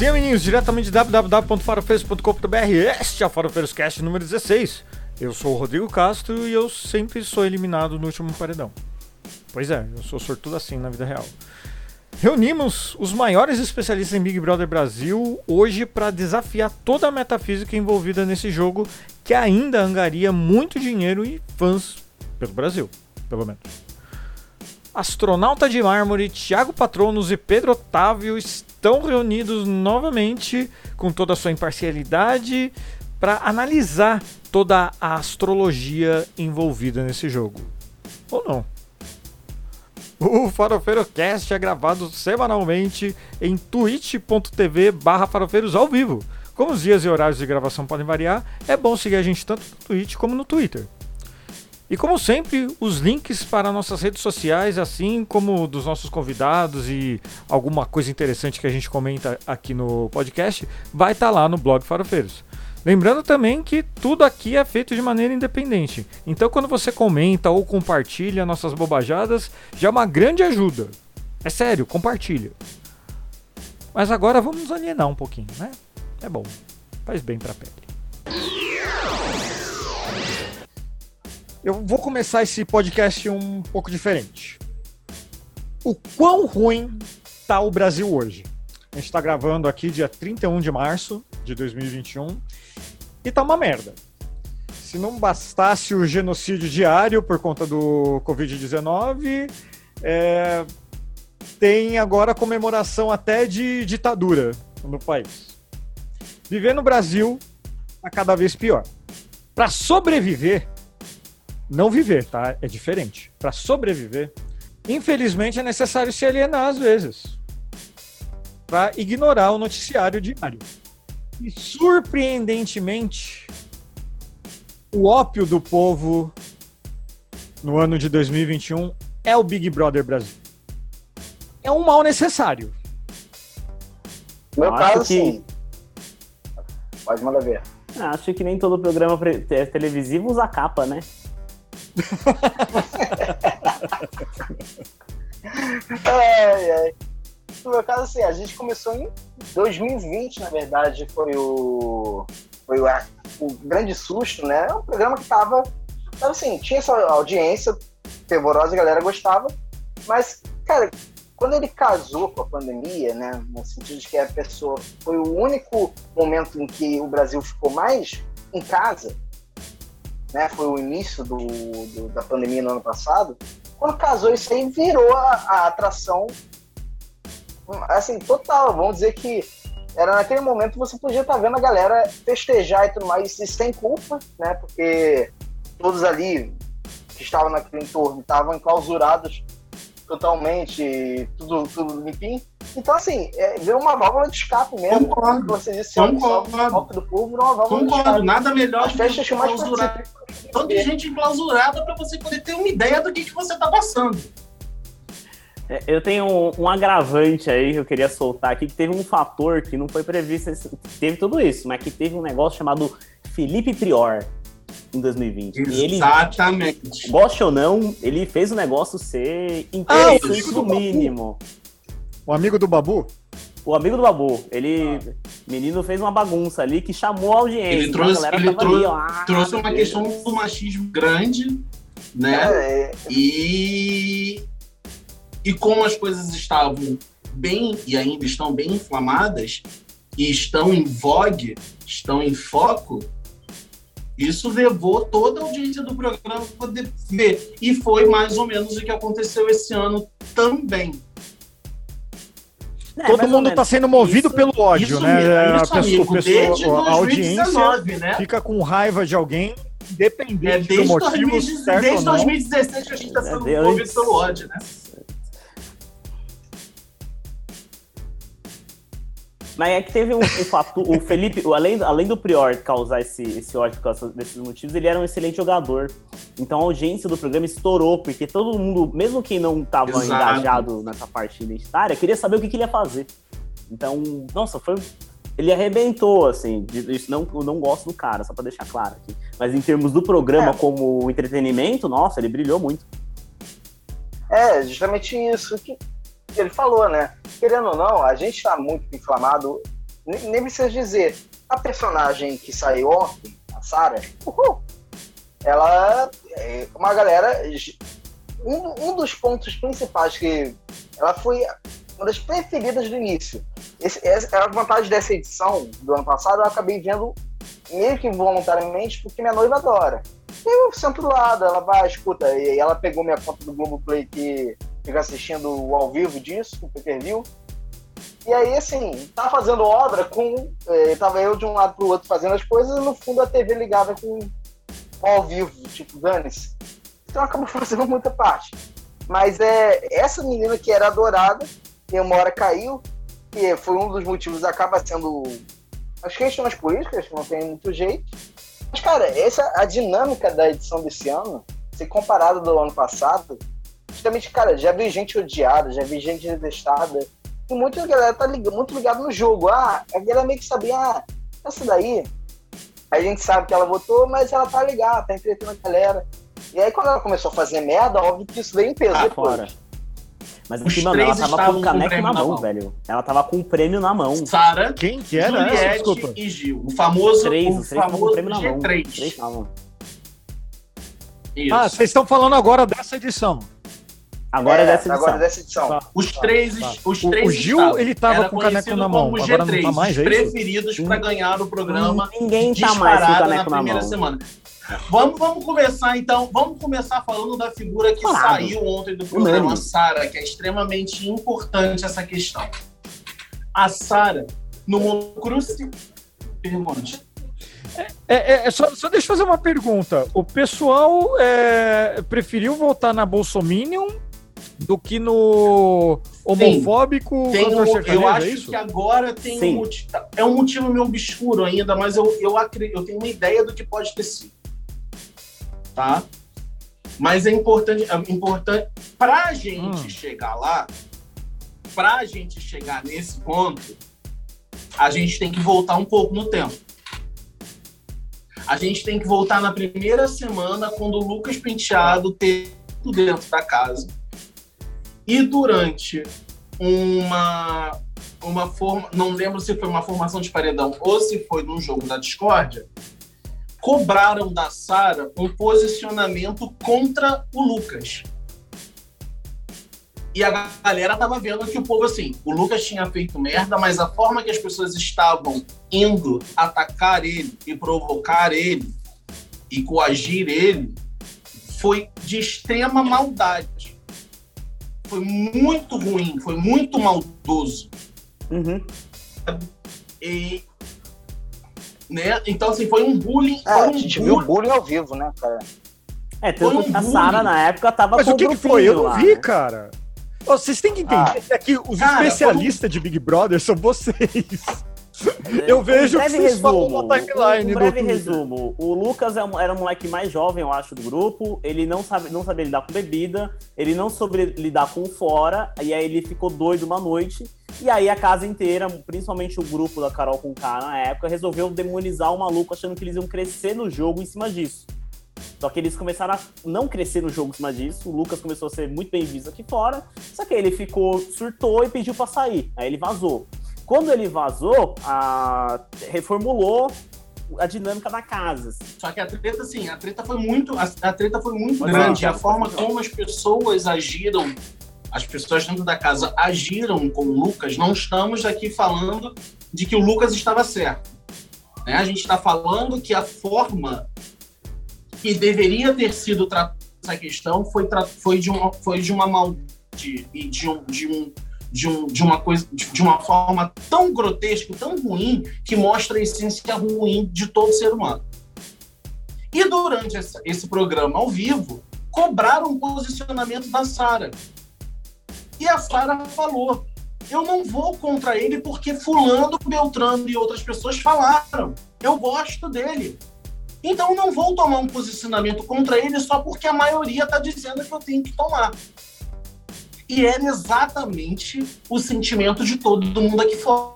Sim, amiguinhos, diretamente de www.farofeiros.com.br, este é o Farofeiros Cast número 16. Eu sou o Rodrigo Castro e eu sempre sou eliminado no último paredão. Pois é, eu sou sortudo assim na vida real. Reunimos os maiores especialistas em Big Brother Brasil hoje para desafiar toda a metafísica envolvida nesse jogo que ainda angaria muito dinheiro e fãs pelo Brasil, pelo menos. Astronauta de Mármore, Thiago Patronos e Pedro Otávio estão reunidos novamente com toda a sua imparcialidade para analisar toda a astrologia envolvida nesse jogo. Ou não? O Farofeiro Cast é gravado semanalmente em twitch.tv barra farofeiros ao vivo. Como os dias e horários de gravação podem variar, é bom seguir a gente tanto no Twitch como no Twitter. E como sempre, os links para nossas redes sociais, assim como dos nossos convidados e alguma coisa interessante que a gente comenta aqui no podcast, vai estar tá lá no blog Farofeiros. Lembrando também que tudo aqui é feito de maneira independente. Então quando você comenta ou compartilha nossas bobajadas, já é uma grande ajuda. É sério, compartilha. Mas agora vamos alienar um pouquinho, né? É bom. Faz bem pra pele. Eu vou começar esse podcast um pouco diferente. O quão ruim tá o Brasil hoje? A gente está gravando aqui dia 31 de março de 2021 e tá uma merda. Se não bastasse o genocídio diário por conta do Covid-19, é, tem agora comemoração até de ditadura no país. Viver no Brasil está cada vez pior. Para sobreviver, não viver, tá? É diferente. Para sobreviver, infelizmente é necessário se alienar às vezes para ignorar o noticiário diário. E surpreendentemente, o ópio do povo no ano de 2021 é o Big Brother Brasil. É um mal necessário. No meu caso, que... sim. Pode mandar ver. Acho que nem todo programa televisivo usa capa, né? Ai, ai. No meu caso, assim, a gente começou em 2020, na verdade, foi o. Foi o, o grande susto, né? É um programa que tava. Tava assim, tinha essa audiência fervorosa, a galera gostava, mas, cara, quando ele casou com a pandemia, né, no sentido de que a pessoa foi o único momento em que o Brasil ficou mais em casa, né, foi o início do, do, da pandemia no ano passado, quando casou isso aí virou a, a, atração, assim, total, vamos dizer que era naquele momento você podia estar tá vendo a galera festejar e tudo mais, e sem culpa, né, porque todos ali que estavam naquele entorno estavam enclausurados totalmente, tudo, tudo limpinho. Então, assim, é, virou uma válvula de escape mesmo. Concordo. Você disse, Concordo. O do povo virou uma válvula Concordo. de escape. Nada melhor As festas que mais clausurar. Tanta gente enclausurada para você poder ter uma ideia do que, que você está passando. É, eu tenho um, um, agravante aí que eu queria soltar aqui, que teve um fator que não foi previsto, teve tudo isso, mas que teve um negócio chamado Felipe Prior em 2020. Exatamente. E ele, goste ou não, ele fez o negócio ser interessante ah, no mínimo. O amigo do Babu? O amigo do Babu. Ele. Menino fez uma bagunça ali que chamou a audiência. Ele trouxe, ele trou ali, ah, trouxe uma questão do machismo grande, né? É. E. E como as coisas estavam bem e ainda estão bem inflamadas, e estão em vogue, estão em foco, isso levou toda a audiência do programa para poder ver. E foi mais ou menos o que aconteceu esse ano também. É, Todo mundo está sendo movido isso, pelo ódio, isso, né? Isso, a, pessoa, pessoa, a audiência né? fica com raiva de alguém, independente é, do motivo 2016, certo Desde 2016 que a gente está sendo é, movido pelo ódio, né? Mas é que teve um, um fato, o Felipe, além, além do Prior causar esse, esse ódio por causa desses motivos, ele era um excelente jogador. Então a audiência do programa estourou, porque todo mundo, mesmo quem não estava engajado nessa parte identitária, queria saber o que, que, ele ia fazer. Então, nossa, foi. Ele arrebentou, assim. Isso não, eu não gosto do cara, só pra deixar claro aqui. Mas em termos do programa é. como entretenimento, nossa, ele brilhou muito. É, justamente isso que ele falou, né? Querendo ou não, a gente está muito inflamado. nem, nem precisa dizer. A personagem que saiu ontem, a Sarah, ela é uma galera. Um, um dos pontos principais que ela foi uma das preferidas do início. Esse, essa, a vantagem dessa edição do ano passado, eu acabei vendo meio que voluntariamente, porque minha noiva adora. E eu sento do lado, ela vai, escuta, e ela pegou minha conta do Globoplay que fica assistindo ao vivo disso, o pay per E aí, assim, tá fazendo obra com. Eh, tava eu de um lado pro outro fazendo as coisas e no fundo a TV ligada com, ao vivo, tipo, dane-se. Então acabou fazendo muita parte. Mas é essa menina que era adorada, e uma hora caiu, e foi um dos motivos, acaba sendo as questões políticas, não tem muito jeito. Mas, cara, essa a dinâmica da edição desse ano, se comparado do ano passado, justamente, cara, já vi gente odiada, já vi gente detestada. E muita galera tá ligado, muito ligado no jogo. Ah, a galera meio que sabia, ah, essa daí, a gente sabe que ela votou, mas ela tá ligada, tá entretendo a galera. E aí, quando ela começou a fazer merda, óbvio que isso veio em peso ah, depois. Fora. Mas assim, mano, ela tava com o caneco na mão, velho. Ela tava com o prêmio na mão. Sara, quem que era? Juliette Desculpa. e Gil. O famoso, três, o famoso prêmio na mão. Três. Três na mão. Isso. Ah, vocês estão falando agora dessa edição. Agora é, dessa edição. Agora dessa edição. Tá. Os três, tá. os três o, Gil, ele tava com o caneco na mão. Agora G3, não tá mais, é preferidos para ganhar o programa. Ninguém tá mais com o caneco na, na primeira semana. Vamos, vamos começar então. Vamos começar falando da figura que claro. saiu ontem do programa Sara, que é extremamente importante essa questão. A Sara, no Monocruci. Pergunte. É, é, é, só, só deixa eu fazer uma pergunta. O pessoal é, preferiu votar na Bolsominion do que no homofóbico tem, tem um, Eu é acho é que agora tem Sim. um motivo. É um motivo meio obscuro ainda, mas eu, eu, acredito, eu tenho uma ideia do que pode ter sido tá? Mas é importante, é importante para a gente hum. chegar lá, para a gente chegar nesse ponto, a gente tem que voltar um pouco no tempo. A gente tem que voltar na primeira semana, quando o Lucas Penteado teve dentro da casa. E durante uma, uma forma, não lembro se foi uma formação de paredão ou se foi num jogo da discórdia, cobraram da Sara um posicionamento contra o Lucas. E a galera tava vendo que o povo, assim, o Lucas tinha feito merda, mas a forma que as pessoas estavam indo atacar ele e provocar ele e coagir ele foi de extrema maldade. Foi muito ruim, foi muito maldoso. Uhum. E né? Então, assim, foi um bullying. É, a gente bullying. viu bullying ao vivo, né, cara? É, tanto um a Sara na época tava Mas com o que, que foi? Eu não vi, né? cara. vocês têm que entender ah, que os cara, especialistas como... de Big Brother são vocês. Eu vejo um que vocês resumo, na timeline. Um breve resumo. O Lucas é era o moleque mais jovem, eu acho, do grupo. Ele não sabe, não sabia lidar com bebida, ele não soube lidar com fora, e aí ele ficou doido uma noite. E aí a casa inteira, principalmente o grupo da Carol com K na época, resolveu demonizar o maluco, achando que eles iam crescer no jogo em cima disso. Só que eles começaram a não crescer no jogo em cima disso. O Lucas começou a ser muito bem visto aqui fora. Só que ele ficou, surtou e pediu para sair. Aí ele vazou. Quando ele vazou, a... reformulou a dinâmica da casa. Só que a treta, assim, a treta foi muito, a, a treta foi muito Mas grande. Não, a forma como as pessoas agiram, as pessoas dentro da casa agiram com o Lucas, não estamos aqui falando de que o Lucas estava certo. Né? A gente está falando que a forma que deveria ter sido tratada essa questão foi, foi, de, uma, foi de uma maldade e de um, de um de, um, de uma coisa de uma forma tão grotesca, tão ruim, que mostra a essência ruim de todo ser humano. E durante esse, esse programa ao vivo, cobraram o posicionamento da Sara. E a Sara falou: eu não vou contra ele porque fulano, Beltrano e outras pessoas falaram. Eu gosto dele. Então não vou tomar um posicionamento contra ele só porque a maioria está dizendo que eu tenho que tomar. E era exatamente o sentimento de todo mundo aqui fora.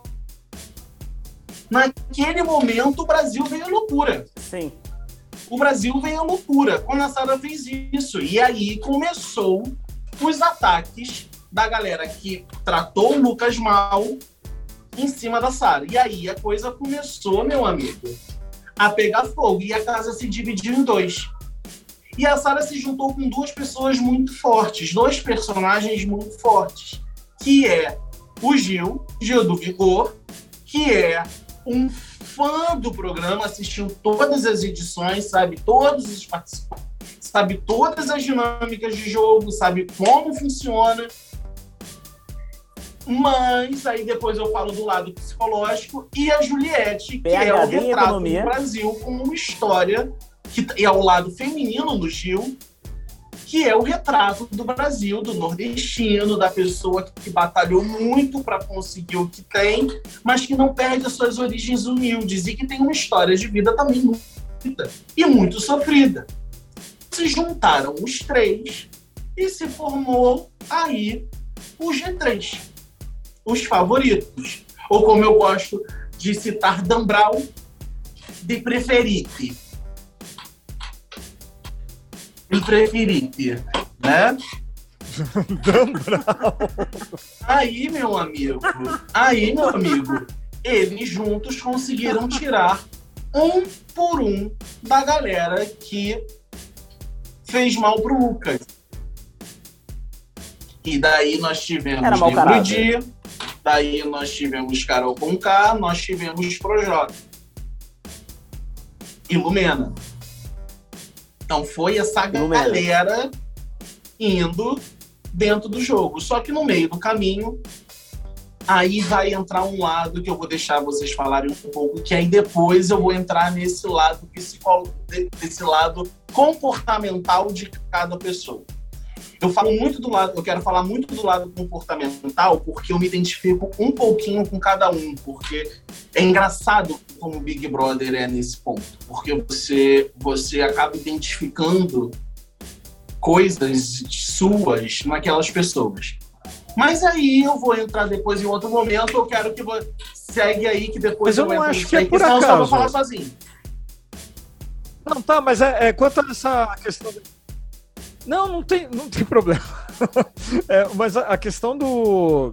Naquele momento, o Brasil veio à loucura. Sim. O Brasil veio à loucura quando a Sara fez isso. E aí começou os ataques da galera que tratou o Lucas mal em cima da Sara. E aí a coisa começou, meu amigo, a pegar fogo. E a casa se dividiu em dois. E a Sara se juntou com duas pessoas muito fortes, dois personagens muito fortes, que é o Gil, Gil do Vigor, que é um fã do programa, assistiu todas as edições, sabe todos os participantes, sabe todas as dinâmicas de jogo, sabe como funciona. Mas aí depois eu falo do lado psicológico e a Juliette, que é o retrato do Brasil com uma história que é o lado feminino do Gil, que é o retrato do Brasil, do nordestino, da pessoa que batalhou muito para conseguir o que tem, mas que não perde as suas origens humildes e que tem uma história de vida também muito e muito sofrida. Se juntaram os três e se formou aí o G3, os favoritos. Ou como eu gosto de citar Dan Brown, de preferite e preferite, né? aí, meu amigo, aí, meu amigo, eles juntos conseguiram tirar um por um da galera que fez mal pro Lucas. E daí nós tivemos Lembro Dia, daí nós tivemos Carol Conká, nós tivemos Projota. E Lumena. Então foi essa galera indo dentro do jogo. Só que no meio do caminho, aí vai entrar um lado que eu vou deixar vocês falarem um pouco, que aí depois eu vou entrar nesse lado psicólogo, desse lado comportamental de cada pessoa. Eu falo muito do lado, eu quero falar muito do lado comportamental, porque eu me identifico um pouquinho com cada um, porque é engraçado como o Big Brother é nesse ponto, porque você você acaba identificando coisas suas naquelas pessoas. Mas aí eu vou entrar depois em outro momento, eu quero que você segue aí que depois mas eu, eu não acho que é por acaso. Eu só vou falar sozinho. Não, tá, mas é, é quanto a essa questão não, não tem, não tem problema. é, mas a, a, questão do,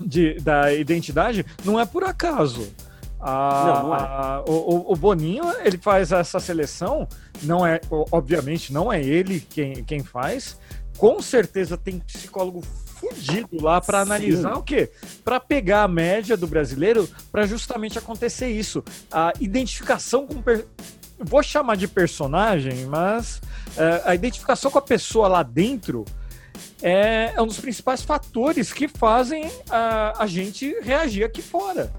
de, da identidade não é por acaso. A, não, não é. a, o, o, Boninho ele faz essa seleção, não é, obviamente, não é ele quem, quem faz. Com certeza tem psicólogo fudido lá para analisar o quê? Para pegar a média do brasileiro para justamente acontecer isso. A identificação com per... vou chamar de personagem, mas é, a identificação com a pessoa lá dentro é, é um dos principais fatores que fazem a, a gente reagir aqui fora.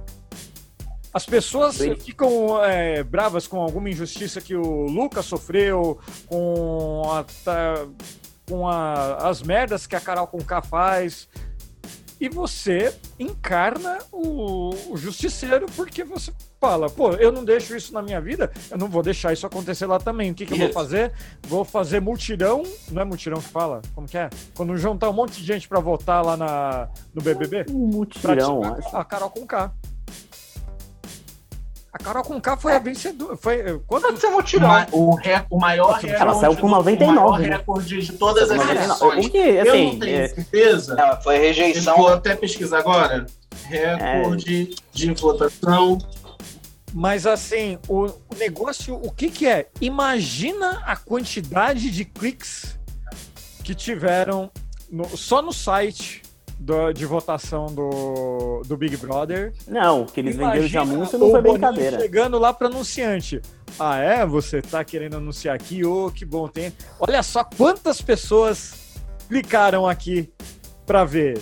As pessoas Sim. ficam é, bravas com alguma injustiça que o Lucas sofreu, com, a, com a, as merdas que a Carol Conká faz. E você encarna o, o justiceiro porque você fala, pô, eu não deixo isso na minha vida, eu não vou deixar isso acontecer lá também. O que, que eu vou fazer? Vou fazer multirão, não é multirão que fala? Como que é? Quando juntar um monte de gente para votar lá na, no BBB? Multirão, acho. A Carol com K. A Carol com K foi a vencedora. Foi, quando você mutirão? O, o maior recorde. Ela saiu com 99. O maior né? recorde de todas as eleições. O que, assim, eu não tenho é... certeza. Não, foi rejeição. Vou até pesquisar agora. Recorde é... de votação mas assim, o, o negócio, o que que é? Imagina a quantidade de cliques que tiveram no, só no site do, de votação do, do Big Brother. Não, que eles venderam de anúncio não foi brincadeira. chegando lá para anunciante. Ah, é? Você tá querendo anunciar aqui? Ô, oh, que bom tem. Olha só quantas pessoas clicaram aqui para ver.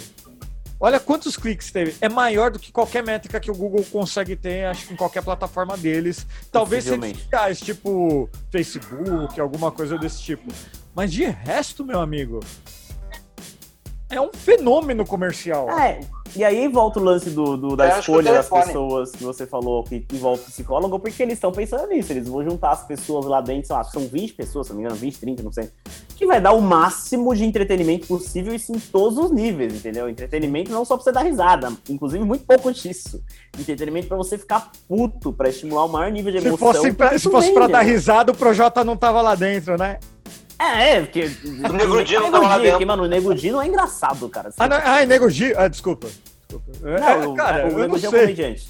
Olha quantos cliques teve. É maior do que qualquer métrica que o Google consegue ter, acho que em qualquer plataforma deles. Talvez redes sociais, tipo Facebook, alguma coisa desse tipo. Mas de resto, meu amigo, é um fenômeno comercial. É, e aí volta o lance do, do da escolha das pessoas que você falou que envolve psicólogo, porque eles estão pensando nisso. Eles vão juntar as pessoas lá dentro, sei lá, são 20 pessoas, se não me engano, 20, 30, não sei. Que vai dar o máximo de entretenimento possível, isso em todos os níveis, entendeu? Entretenimento não só pra você dar risada, inclusive muito pouco disso. Entretenimento pra você ficar puto, pra estimular o maior nível de emoção. Se fosse pra, se fosse pra dar risada, o Projota não tava lá dentro, né? É, é, porque. O Nego Di não tava lá dentro. Mano, o Nego Di não é engraçado, cara. Ah, não, ah, Nego Di. Ah, desculpa. Não, é, cara, o, eu não é sei. comediante.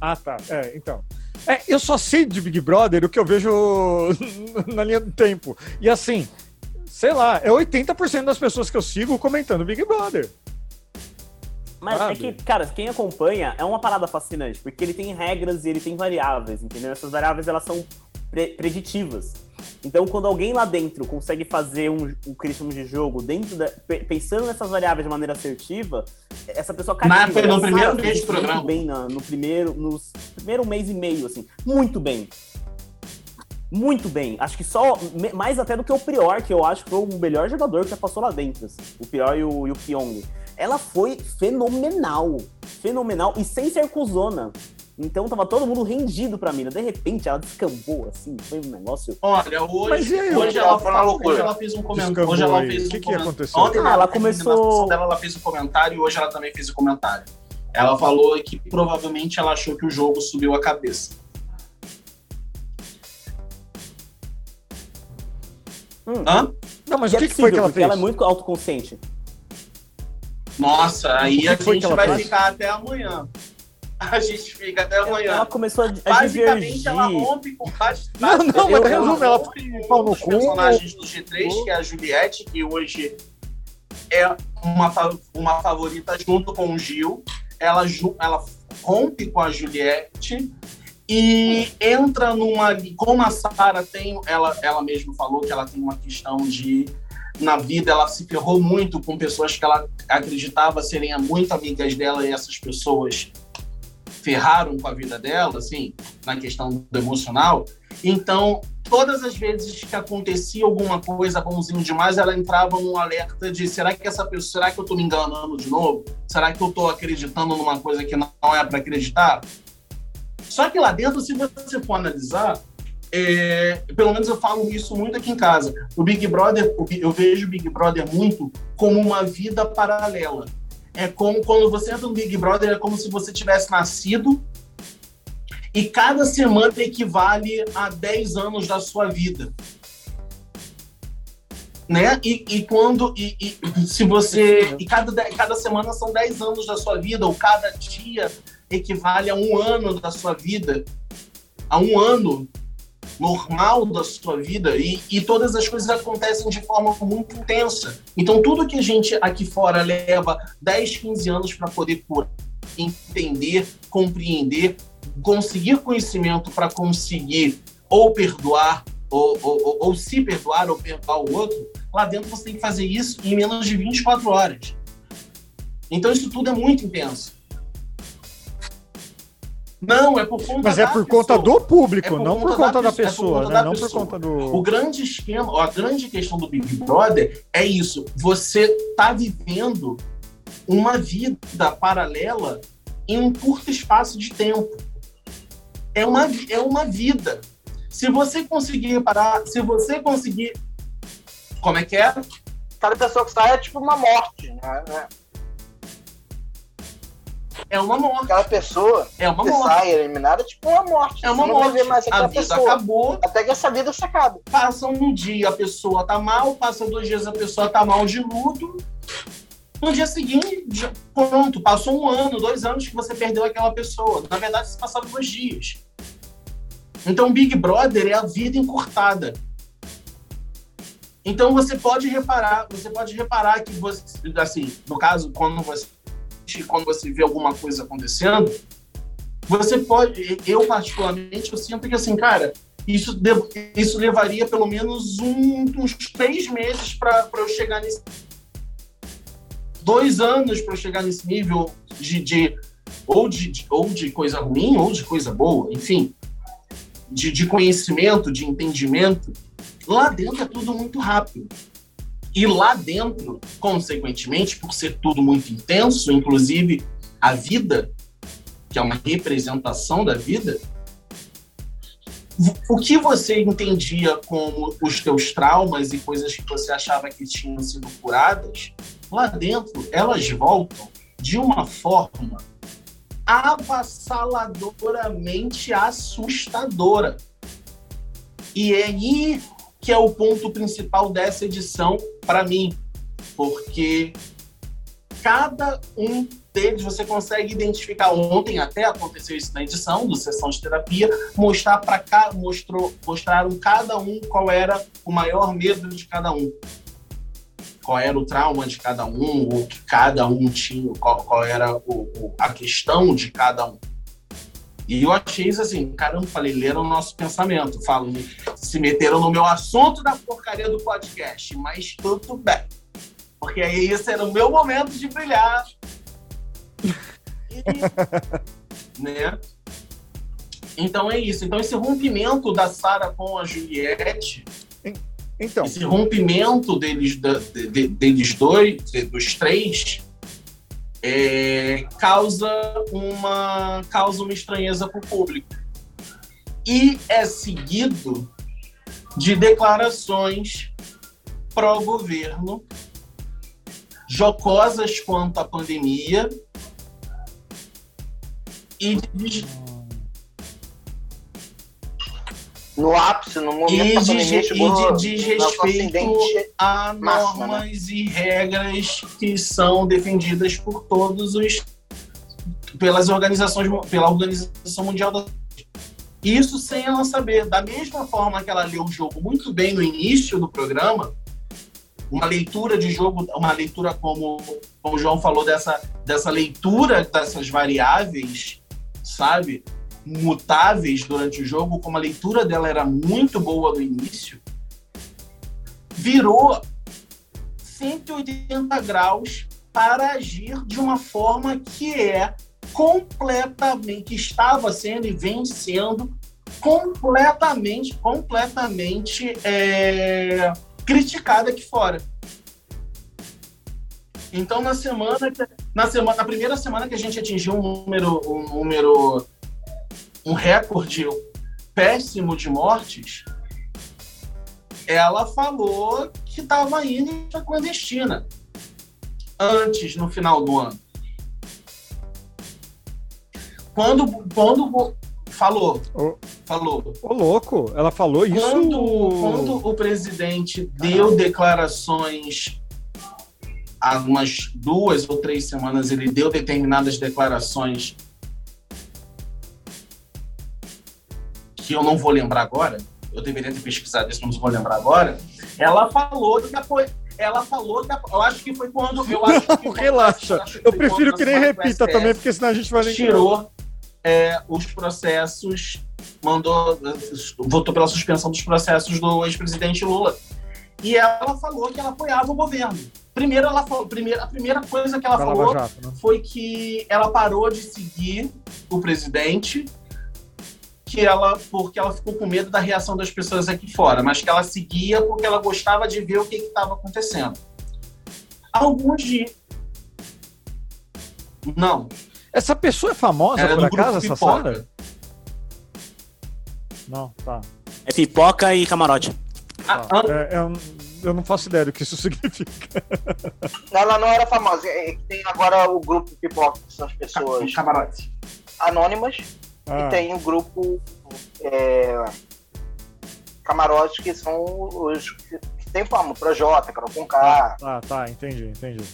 Ah, tá. É, então. É, eu só sei de Big Brother o que eu vejo na linha do tempo. E assim, sei lá, é 80% das pessoas que eu sigo comentando Big Brother. Mas Sabe? é que, cara, quem acompanha é uma parada fascinante, porque ele tem regras e ele tem variáveis, entendeu? Essas variáveis elas são pre preditivas. Então, quando alguém lá dentro consegue fazer um, um crítico de jogo dentro da, pensando nessas variáveis de maneira assertiva, essa pessoa. Foi no primeiro mês do programa. bem na, no primeiro, nos primeiro mês e meio, assim, muito bem. Muito bem. Acho que só, mais até do que o Prior, que eu acho que foi o melhor jogador que já passou lá dentro. Assim, o Prior e o, e o Pyong. Ela foi fenomenal. Fenomenal e sem ser cuzona. Então tava todo mundo rendido pra mina. De repente ela descambou, assim, foi um negócio. Olha, hoje, aí, hoje, ela, falou, hoje ela fez um comentário. Hoje ela fez um que, que aconteceu? Ontem ah, ela começou. Dela, ela fez um comentário e hoje ela também fez um comentário. Ela falou que provavelmente ela achou que o jogo subiu a cabeça. Hum. Hã? Não, mas o que, é que, foi que ela fez? Ela é muito autoconsciente. Nossa, aí a gente vai fez? ficar até amanhã. A gente fica até amanhã. Ela começou a, a Basicamente, divergir. ela rompe com bastante. Não, não, mas resumo, ela foi pau no cu. personagens do G3, que é a Juliette, que hoje é uma, uma favorita junto com o Gil. Ela, ela rompe com a Juliette e entra numa. Como a Sara tem. Ela, ela mesma falou que ela tem uma questão de. Na vida, ela se ferrou muito com pessoas que ela acreditava serem muito amigas dela e essas pessoas ferraram com a vida dela, assim, na questão do emocional. Então, todas as vezes que acontecia alguma coisa bonzinho demais, ela entrava num alerta de será que essa pessoa, será que eu tô me enganando de novo? Será que eu tô acreditando numa coisa que não é para acreditar? Só que lá dentro, se você for analisar, é, pelo menos eu falo isso muito aqui em casa. O Big Brother, eu vejo o Big Brother muito como uma vida paralela é como quando você entra no Big Brother, é como se você tivesse nascido e cada semana equivale a 10 anos da sua vida. Né? E, e quando e, e, se você e cada, cada semana são 10 anos da sua vida ou cada dia equivale a um ano da sua vida a um ano normal da sua vida e, e todas as coisas acontecem de forma muito intensa. Então, tudo que a gente aqui fora leva 10, 15 anos para poder entender, compreender, conseguir conhecimento para conseguir ou perdoar, ou, ou, ou, ou, se perdoar, ou perdoar o outro, lá dentro você tem que fazer isso em menos de 24 horas. Então, isso tudo é muito intenso. Não, é por conta Mas é por pessoa. conta do público, é por não por conta da, da pessoa, é por né? não pessoa. por conta do. O grande esquema, a grande questão do Big Brother é isso. Você tá vivendo uma vida paralela em um curto espaço de tempo. É uma, é uma vida. Se você conseguir parar, se você conseguir. Como é que é? Cada pessoa que sai é tipo uma morte, né? É uma morte. Aquela pessoa é uma que morte. sai eliminada é tipo uma morte. É uma Você morte. mais a vida pessoa, acabou. Até que essa vida se acabe. Passa um dia, a pessoa tá mal, passa dois dias, a pessoa tá mal de luto. No dia seguinte, pronto, passou um ano, dois anos que você perdeu aquela pessoa. Na verdade, se passaram dois dias. Então, Big Brother é a vida encurtada. Então você pode reparar, você pode reparar que você, assim, no caso, quando você quando você vê alguma coisa acontecendo, você pode, eu particularmente, eu sinto que assim, cara, isso, isso levaria pelo menos um, uns três meses para eu chegar nesse. Dois anos para eu chegar nesse nível de, de, ou, de, de, ou de coisa ruim ou de coisa boa, enfim, de, de conhecimento, de entendimento. Lá dentro é tudo muito rápido. E lá dentro, consequentemente, por ser tudo muito intenso, inclusive a vida, que é uma representação da vida, o que você entendia como os teus traumas e coisas que você achava que tinham sido curadas, lá dentro elas voltam de uma forma avassaladoramente assustadora. E é aí que é o ponto principal dessa edição para mim, porque cada um deles você consegue identificar. Ontem até aconteceu isso na edição do Sessão de Terapia, mostrar para cá, mostrou, mostraram cada um qual era o maior medo de cada um. Qual era o trauma de cada um, o que cada um tinha, qual, qual era o, o, a questão de cada um. E eu achei isso assim, caramba, falei, leram o nosso pensamento, falam, se meteram no meu assunto da porcaria do podcast, mas tudo bem. Porque aí esse era o meu momento de brilhar. E, né? Então é isso. Então esse rompimento da Sara com a Juliette, então. esse rompimento deles, de, deles dois, dos três, é, causa uma causa uma estranheza para o público. E é seguido de declarações pró-governo jocosas quanto à pandemia e de, no ápice, no momento e de, pandemia, e de, respeito a né? normas né? e regras que são defendidas por todos os pelas organizações pela organização mundial da isso sem ela saber da mesma forma que ela leu o jogo muito bem no início do programa uma leitura de jogo, uma leitura como, como o João falou, dessa, dessa leitura dessas variáveis, sabe? Mutáveis durante o jogo, como a leitura dela era muito boa no início, virou 180 graus para agir de uma forma que é completamente, que estava sendo e vem sendo completamente, completamente é, criticada aqui fora. Então, na semana, na semana, na primeira semana que a gente atingiu um número, um número, um recorde péssimo de mortes, ela falou que estava indo para clandestina antes, no final do ano. Quando, quando falou, falou. Ô, louco, ela falou isso. Quando, quando o presidente deu declarações há umas duas ou três semanas, ele deu determinadas declarações que eu não vou lembrar agora. Eu deveria ter pesquisado isso, mas não vou lembrar agora. Ela falou que apoia ela falou que eu acho que foi quando eu acho que relaxa. eu prefiro que nem repita também, porque senão a gente vai tirou é, os processos mandou, votou pela suspensão dos processos do ex-presidente Lula. E ela falou que ela apoiava o governo. Primeiro, ela falou, primeira, a primeira coisa que ela falou jato, né? foi que ela parou de seguir o presidente, que ela, porque ela ficou com medo da reação das pessoas aqui fora, mas que ela seguia porque ela gostava de ver o que estava acontecendo. Alguns dias. Não. Essa pessoa é famosa, Era por acaso, essa Sara? Não, tá. É pipoca e camarote. Ah, tá. é, eu, eu, não faço ideia do que isso significa. Ela não era famosa. É, é tem agora o grupo pipoca, que são as pessoas. Camarote. Anônimas. Ah. E tem o grupo é, camarote, que são os que tem fama. Projota, Carol com K. Ah, tá, entendi, entendi.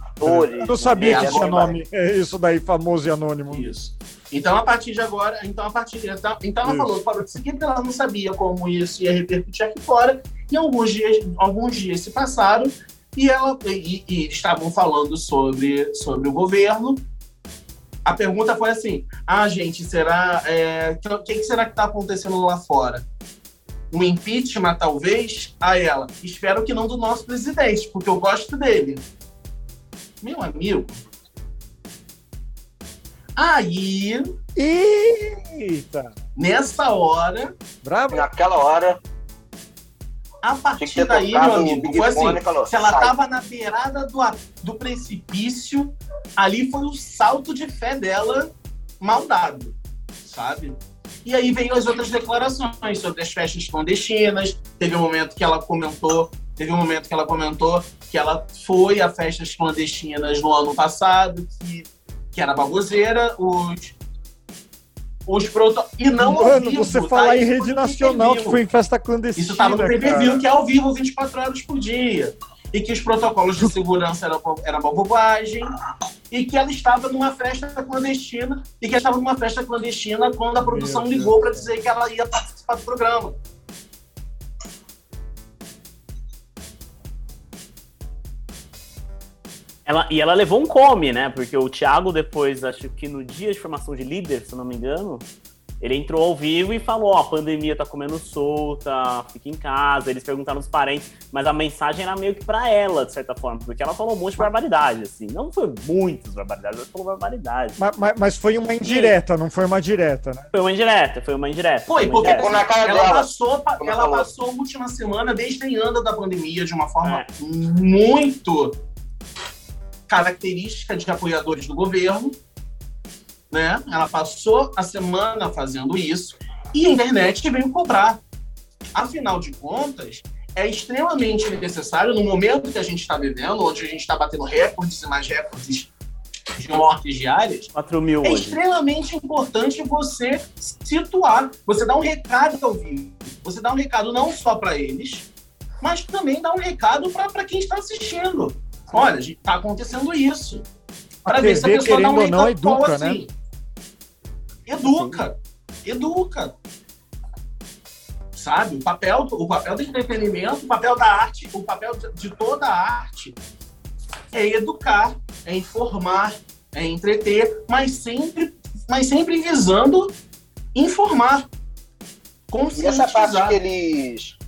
Atores, eu sabia que tinha nome. É isso daí, famoso e anônimo. Isso. Então, a partir de agora, então, a partir de, então, então ela falou, parou de seguir, porque ela não sabia como isso ia repercutir aqui fora. E alguns dias, alguns dias se passaram e, ela, e, e estavam falando sobre, sobre o governo. A pergunta foi assim: ah, gente, será. É, o que, que será que está acontecendo lá fora? Um impeachment, talvez? A ela. Espero que não do nosso presidente, porque eu gosto dele. Meu amigo, Aí. Eita! Nessa hora. Bravo. Naquela hora. A partir daí, meu amigo, foi assim: falou, se ela sai. tava na beirada do, do precipício, ali foi o salto de fé dela mal dado, sabe? E aí veio as outras declarações sobre as festas clandestinas. Teve um momento que ela comentou, teve um momento que ela comentou que ela foi a festas clandestinas no ano passado, que que era baboseira, os. Os proto... E não Mano, ao vivo, você tá? falar em rede nacional que foi em festa clandestina. Isso tava no pay-per-view, que é ao vivo 24 horas por dia. E que os protocolos de segurança eram, eram uma bobagem. e que ela estava numa festa clandestina e que ela estava numa festa clandestina quando a produção ligou para dizer que ela ia participar do programa. Ela, e ela levou um come, né? Porque o Thiago, depois, acho que no dia de formação de líder, se eu não me engano, ele entrou ao vivo e falou: Ó, a pandemia tá comendo solta, fica em casa. Eles perguntaram os parentes, mas a mensagem era meio que pra ela, de certa forma, porque ela falou um monte de barbaridade, assim. Não foi muitas barbaridades, ela falou barbaridade. Mas, mas, mas foi uma indireta, não foi uma direta, né? Foi uma indireta, foi uma indireta. Foi, uma porque indireta. ela, ela passou, ela passou a última semana desdenhando da pandemia de uma forma é. muito característica de apoiadores do governo, né? Ela passou a semana fazendo isso e a internet veio cobrar. Afinal de contas, é extremamente necessário, no momento que a gente está vivendo, onde a gente está batendo recordes e mais recordes de mortes diárias, 4 mil é hoje. extremamente importante você situar, você dá um recado ao vivo, você dá um recado não só para eles, mas também dá um recado para quem está assistindo. Olha, está acontecendo isso. Para ver se a pessoa dá um recado não, educa, assim. Né? Educa. Educa. Sabe? O papel, o papel do entretenimento, o papel da arte, o papel de toda a arte é educar, é informar, é entreter, mas sempre, mas sempre visando informar. E essa parte que eles,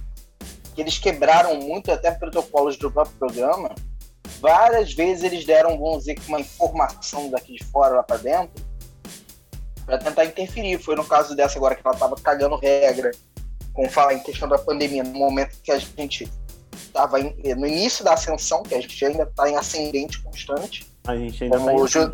que eles quebraram muito até protocolos do próprio programa, várias vezes eles deram, vamos dizer, uma informação daqui de fora lá para dentro, para tentar interferir. Foi no caso dessa agora que ela estava cagando regra, com falar em questão da pandemia, no momento que a gente estava no início da ascensão, que a gente ainda está em ascendente constante. A gente ainda como está o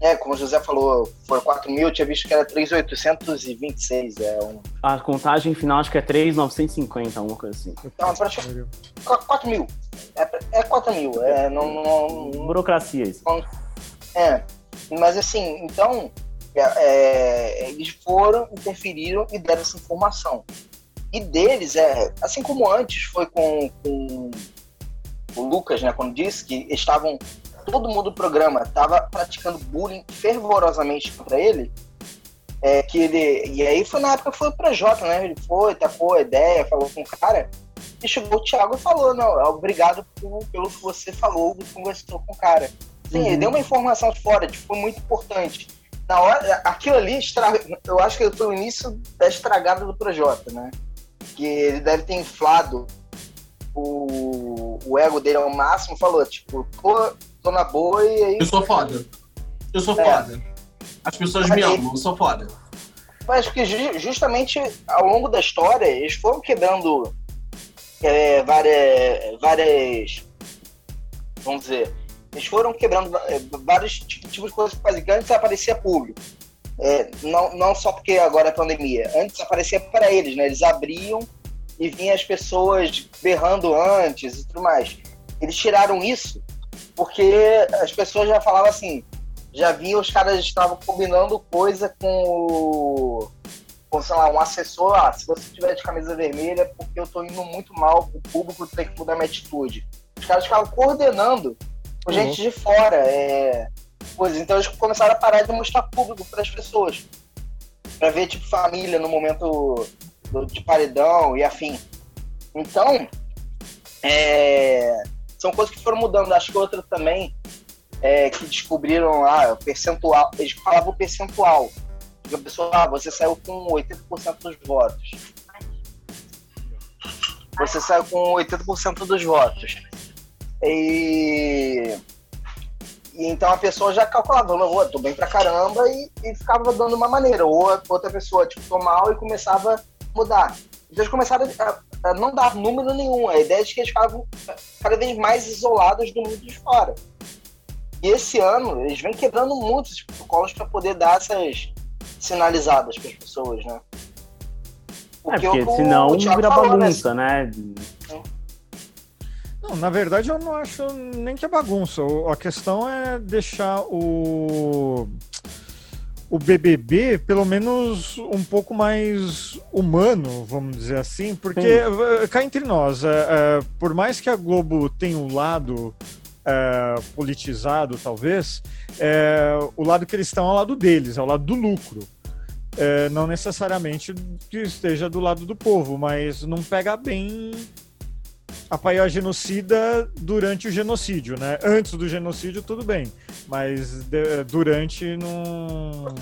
É, como o José falou, foram 4 mil, eu tinha visto que era 3,826. É um... A contagem final acho que é 3,950, alguma coisa assim. Então, praticamente 4 mil. É, é 4 mil. É, não, não, não, Burocracia isso. É, mas assim, então, é, eles foram, interferiram e deram essa informação. E deles, é, assim como antes foi com, com o Lucas, né, quando disse que estavam, todo mundo do programa estava praticando bullying fervorosamente contra ele, é, que ele, e aí foi na época foi o Jota, né, ele foi, tacou a ideia, falou com o cara, e chegou o Thiago e falou, não, obrigado por, pelo que você falou, conversou com o cara. Sim, uhum. ele deu uma informação fora, que foi muito importante na hora, aquilo ali, estra... eu acho que foi o início da estragada do Projota, né? Que ele deve ter inflado o, o ego dele ao máximo, falou, tipo, tô, tô na boa e aí. Eu sou foda. Eu sou é. foda. As pessoas me amam, eu sou foda. Mas que justamente ao longo da história, eles foram quebrando é, várias, várias. Vamos dizer eles foram quebrando é, vários tipos de coisas que faziam. Antes aparecia público. É, não, não só porque agora é pandemia. Antes aparecia para eles, né? Eles abriam e vinham as pessoas berrando antes e tudo mais. Eles tiraram isso porque as pessoas já falavam assim, já vinham, os caras estavam combinando coisa com o, com, sei lá, um assessor, ah, se você tiver de camisa vermelha, é porque eu tô indo muito mal, o público tem que mudar minha atitude. Os caras ficavam coordenando com uhum. gente de fora. É... Pois, então eles começaram a parar de mostrar público para as pessoas. Para ver, tipo, família no momento do, de paredão e afim. Então, é... são coisas que foram mudando. Acho que outra também é que descobriram ah, o percentual. Eles falavam o percentual. Porque a pessoa, ah, você saiu com 80% dos votos. Você saiu com 80% dos votos. E, e então a pessoa já calculava, eu tô bem pra caramba, e, e ficava dando uma maneira. Ou outra pessoa, tipo, tô mal e começava a mudar. Então eles começaram a não dar número nenhum. A ideia é de que eles ficavam cada vez mais isolados do mundo de fora. E esse ano, eles vêm quebrando muitos protocolos para poder dar essas sinalizadas para as pessoas, né? Porque, é, porque senão vira bagunça, né? né? Não, na verdade eu não acho nem que é bagunça. A questão é deixar o o BBB pelo menos um pouco mais humano, vamos dizer assim, porque Sim. cá entre nós, é, é, por mais que a Globo tenha um lado politizado, talvez, é, o lado que eles estão é o lado deles, é o lado do lucro. É, não necessariamente que esteja do lado do povo, mas não pega bem apoiar genocida durante o genocídio, né? Antes do genocídio, tudo bem, mas de, durante não.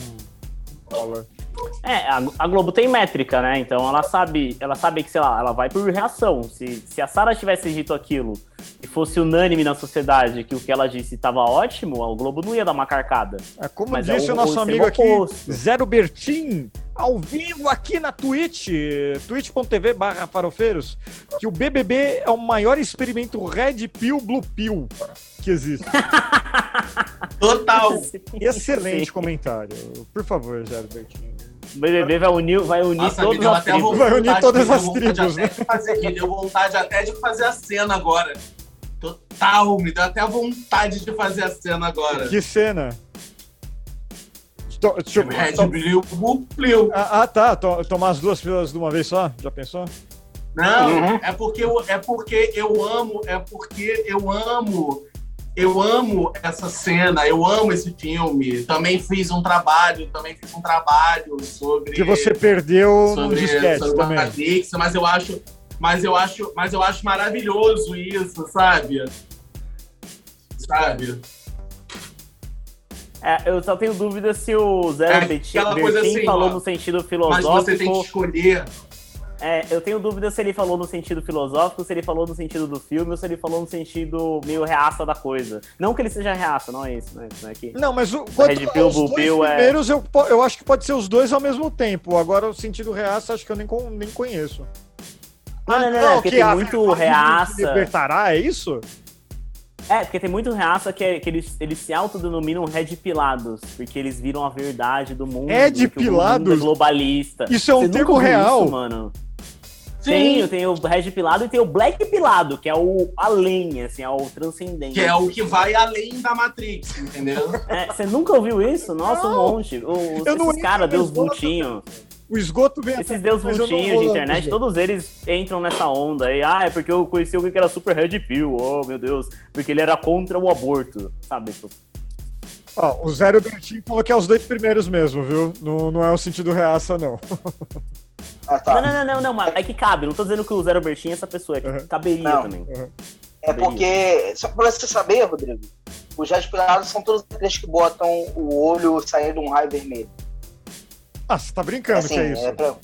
É, a, a, Globo tem métrica, né? Então ela sabe, ela sabe que, sei lá, ela vai por reação. Se, se a Sara tivesse dito aquilo e fosse unânime na sociedade que o que ela disse estava ótimo, o Globo não ia dar uma carcada. É como Mas é disse é o, o nosso o amigo aqui, Zero Bertin, ao vivo aqui na Twitch, twitch.tv barra farofeiros, que o BBB é o maior experimento Red Pill Blue Pill que existe. Total. Excelente comentário. Por favor, Bertin. O BBB vai unir, vai unir Nossa, todas as tribos. Vai unir todas as tribos, né? Fazer, me deu vontade até de fazer a cena agora. Total, me deu até vontade de fazer a cena agora. Que cena? Tipo, Red Blue, Blue. Ah, ah, tá. Tomar as duas filas de uma vez só? Já pensou? Não, uhum. é porque eu, é porque eu amo, é porque eu amo eu amo essa cena, eu amo esse filme. Também fiz um trabalho, também fiz um trabalho sobre que você perdeu sobre, no disquete sobre também. Matrix, mas eu acho, mas eu acho, mas eu acho maravilhoso isso, sabe? Sabe? É, eu só tenho dúvida se o Zé é, Betim assim, falou ó, no sentido filosófico. Mas você tem que escolher é, eu tenho dúvida se ele falou no sentido filosófico, se ele falou no sentido do filme, ou se ele falou no sentido meio reaça da coisa. Não que ele seja reaça, não é isso, né? Não, é que não mas o, quanto, Red Pill, os dois Pill é- primeiros é... eu, eu acho que pode ser os dois ao mesmo tempo. Agora o sentido reaça acho que eu nem, nem conheço. Ah, não, não, não, é porque tem muito reaça. Libertará, é isso? É, porque tem muito reaça que, é, que eles, eles se autodenominam Red Pilados, porque eles viram a verdade do mundo. Red Pilados? É globalista. Isso é um Você termo real. Isso, mano. Sim. Tem, o Red Pilado e tem o Black Pilado, que é o além, assim, é o transcendente. Que é o que vai além da Matrix, entendeu? É, você nunca ouviu isso? Nossa, não. um monte. Os, esses caras, Deus Vultinho. O esgoto vem Esses Deus Vultinhos de internet, todos eles entram nessa onda aí. Ah, é porque eu conheci alguém que era super Red Pill, oh meu Deus, porque ele era contra o aborto, sabe? Ó, o Zero Bertinho falou que é os dois primeiros mesmo, viu? Não, não é o sentido reaça, não. Ah, tá. Não, não, não, não, mas é que cabe. Não tô dizendo que o Zero Bertinho é essa pessoa, é que uhum. caberia não. também. Uhum. É porque, só pra você saber, Rodrigo, os Jazz Pilados são todos aqueles que botam o olho saindo de um raio vermelho. Ah, você tá brincando assim, que é isso? É, pra...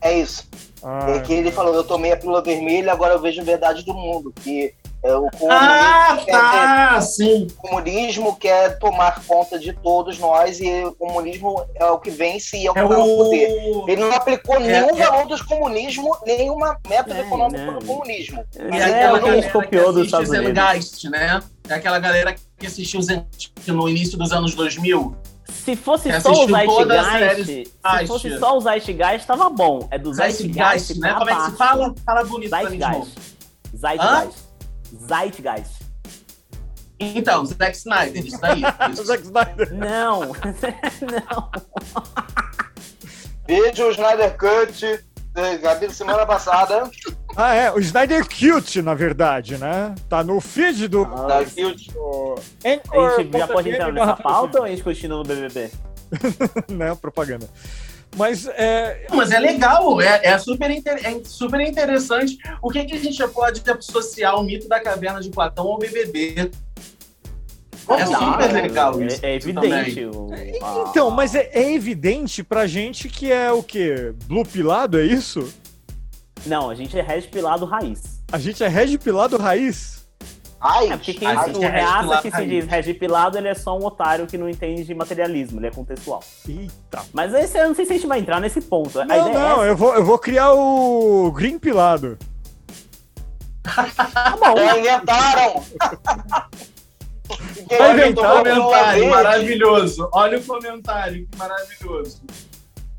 é isso. Ah, é que ele falou, eu tomei a pílula vermelha, agora eu vejo a verdade do mundo. Que é, o comunismo, ah, tá, quer, sim. o comunismo quer tomar conta de todos nós e o comunismo é o que vence e é o que é o... poder. Ele não aplicou é, nenhum é... valor do comunismo, nenhuma método é, econômico não. do comunismo. É, é aquela galera copiou dos Estados Unidos. né? É aquela galera que assistiu no início dos anos 2000. Se fosse só o Zeitgeist, se fosse só o Zeitgeist, tava bom. É do Zeitgeist, né? Como é que se fala? Fala bonito Zeitgeist. Zeitgeist. Zeitgeist. Então, Zack Snyder, isso daí. Isso. Zack Snyder. Não, não. Veja o Snyder Cut, Gabi, semana passada. Ah, é, o Snyder Cute, na verdade, né? Tá no feed do. Ah, cute. a gente já pode entrar nessa pauta ou a gente continua no BBB? Não, propaganda. Mas é. Mas é legal, é, é, super, inter, é super interessante. O que, que a gente pode associar o mito da caverna de Platão ao BBB? É super legal isso. É, é evidente. O. Então, mas é, é, evidente pra gente que é o quê? Blue pilado, é isso? Não, a gente é red pilado raiz. A gente é red pilado raiz? Ai, é porque quem ai, o reaça que se diz Regi Pilado, ele é só um otário que não entende de materialismo, ele é contextual. Eita. Mas esse, eu não sei se a gente vai entrar nesse ponto. Não, não, é eu, vou, eu vou criar o Green Pilado. tá bom. Já inventaram! Olha o comentário maravilhoso. Olha o comentário, que maravilhoso.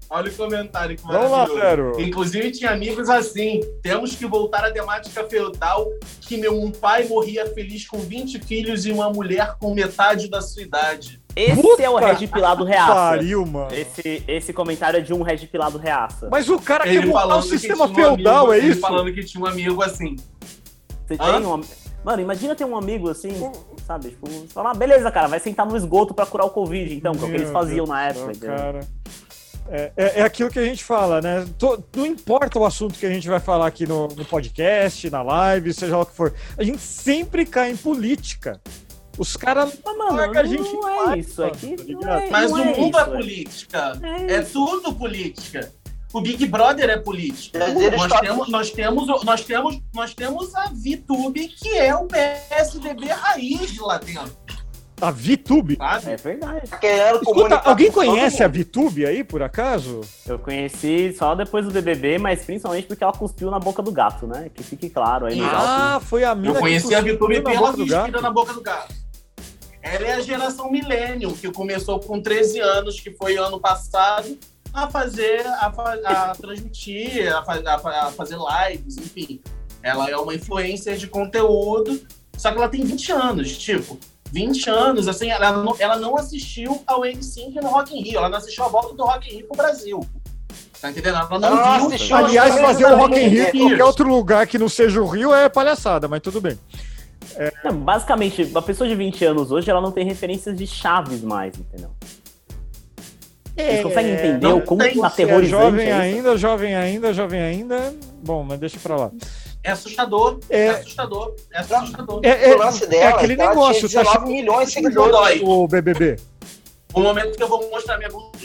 Olha o comentário que Vamos lá, Zero. Inclusive tinha amigos assim. Temos que voltar à temática feudal que meu pai morria feliz com 20 filhos e uma mulher com metade da sua idade. Esse Puta é o Red Pilado Reaça. Pariu, mano. Esse, esse comentário é de um Red Pilado Reaça. Mas o cara quer montar um sistema feudal, um amigo, é ele isso? falando que tinha um amigo assim. Você tem um Mano, imagina ter um amigo assim, sabe? Tipo, falar, ah, beleza, cara, vai sentar no esgoto pra curar o Covid, então, que é o que eles faziam Deus na época. Cara. É, é, é, aquilo que a gente fala, né? Tô, não importa o assunto que a gente vai falar aqui no, no podcast, na live, seja lá o que for. A gente sempre cai em política. Os caras não mano, a gente não é isso aqui. Tá é, Mas o é mundo é, política. É, é tudo política. O Big Brother é política. Nós temos, nós, temos, nós, temos, nós temos a VTube, que é o PSDB raiz lá dentro. A VTube? É verdade. Escuta, alguém conhece a VTube aí, por acaso? Eu conheci só depois do BBB, mas principalmente porque ela cuspiu na boca do gato, né? Que fique claro aí. Ah, foi a minha Eu conheci a VTube pela cuspida na boca do gato. Ela é a geração Millennium, que começou com 13 anos, que foi ano passado, a fazer, a, a transmitir, a, a, a fazer lives, enfim. Ela é uma influencer de conteúdo, só que ela tem 20 anos, tipo, 20 anos, assim, ela não, ela não assistiu ao N5 no Rock in Rio, ela não assistiu a volta do Rock in Rio pro Brasil. Tá entendendo? Ela não, ela viu. Assistiu Aliás, fazer o Rock in Rio em qualquer outro lugar que não seja o Rio é palhaçada, mas tudo bem. É... Não, basicamente, uma pessoa de 20 anos hoje, ela não tem referências de chaves mais, entendeu? É, Vocês conseguem entender o como tá aterrorizante é jovem é ainda, jovem ainda, jovem ainda. Bom, mas deixa pra lá. É assustador, é, é assustador, é assustador. É, é, o lance dela, é aquele negócio, tinha 19 tá milhões de seguidores. O BBB. O momento que eu vou mostrar minha bunda.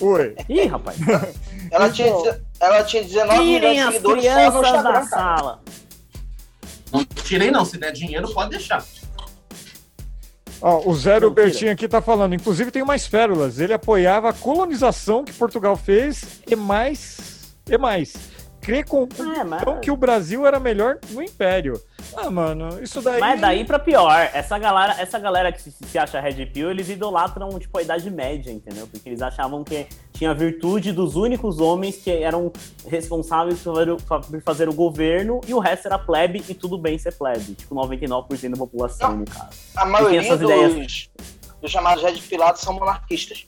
Oi. Ih, rapaz. ela, tinha, ela tinha 19 Tirem milhões de seguidores. Tirem as crianças da sala. Não tirei não, se der dinheiro pode deixar. Ó, o Zero Bertinho aqui tá falando, inclusive tem mais pérolas. Ele apoiava a colonização que Portugal fez e mais. E mais. Crê com é, mas... que o Brasil era melhor no Império. Ah, mano, isso daí. Mas daí pra pior. Essa galera, essa galera que se, se acha Red Pill, eles idolatram, tipo, a Idade Média, entendeu? Porque eles achavam que tinha a virtude dos únicos homens que eram responsáveis por fazer o governo e o resto era plebe e tudo bem ser plebe. Tipo, 99% da população, Não, no caso. A maioria dos, ideias... dos chamados Red Pilados são monarquistas.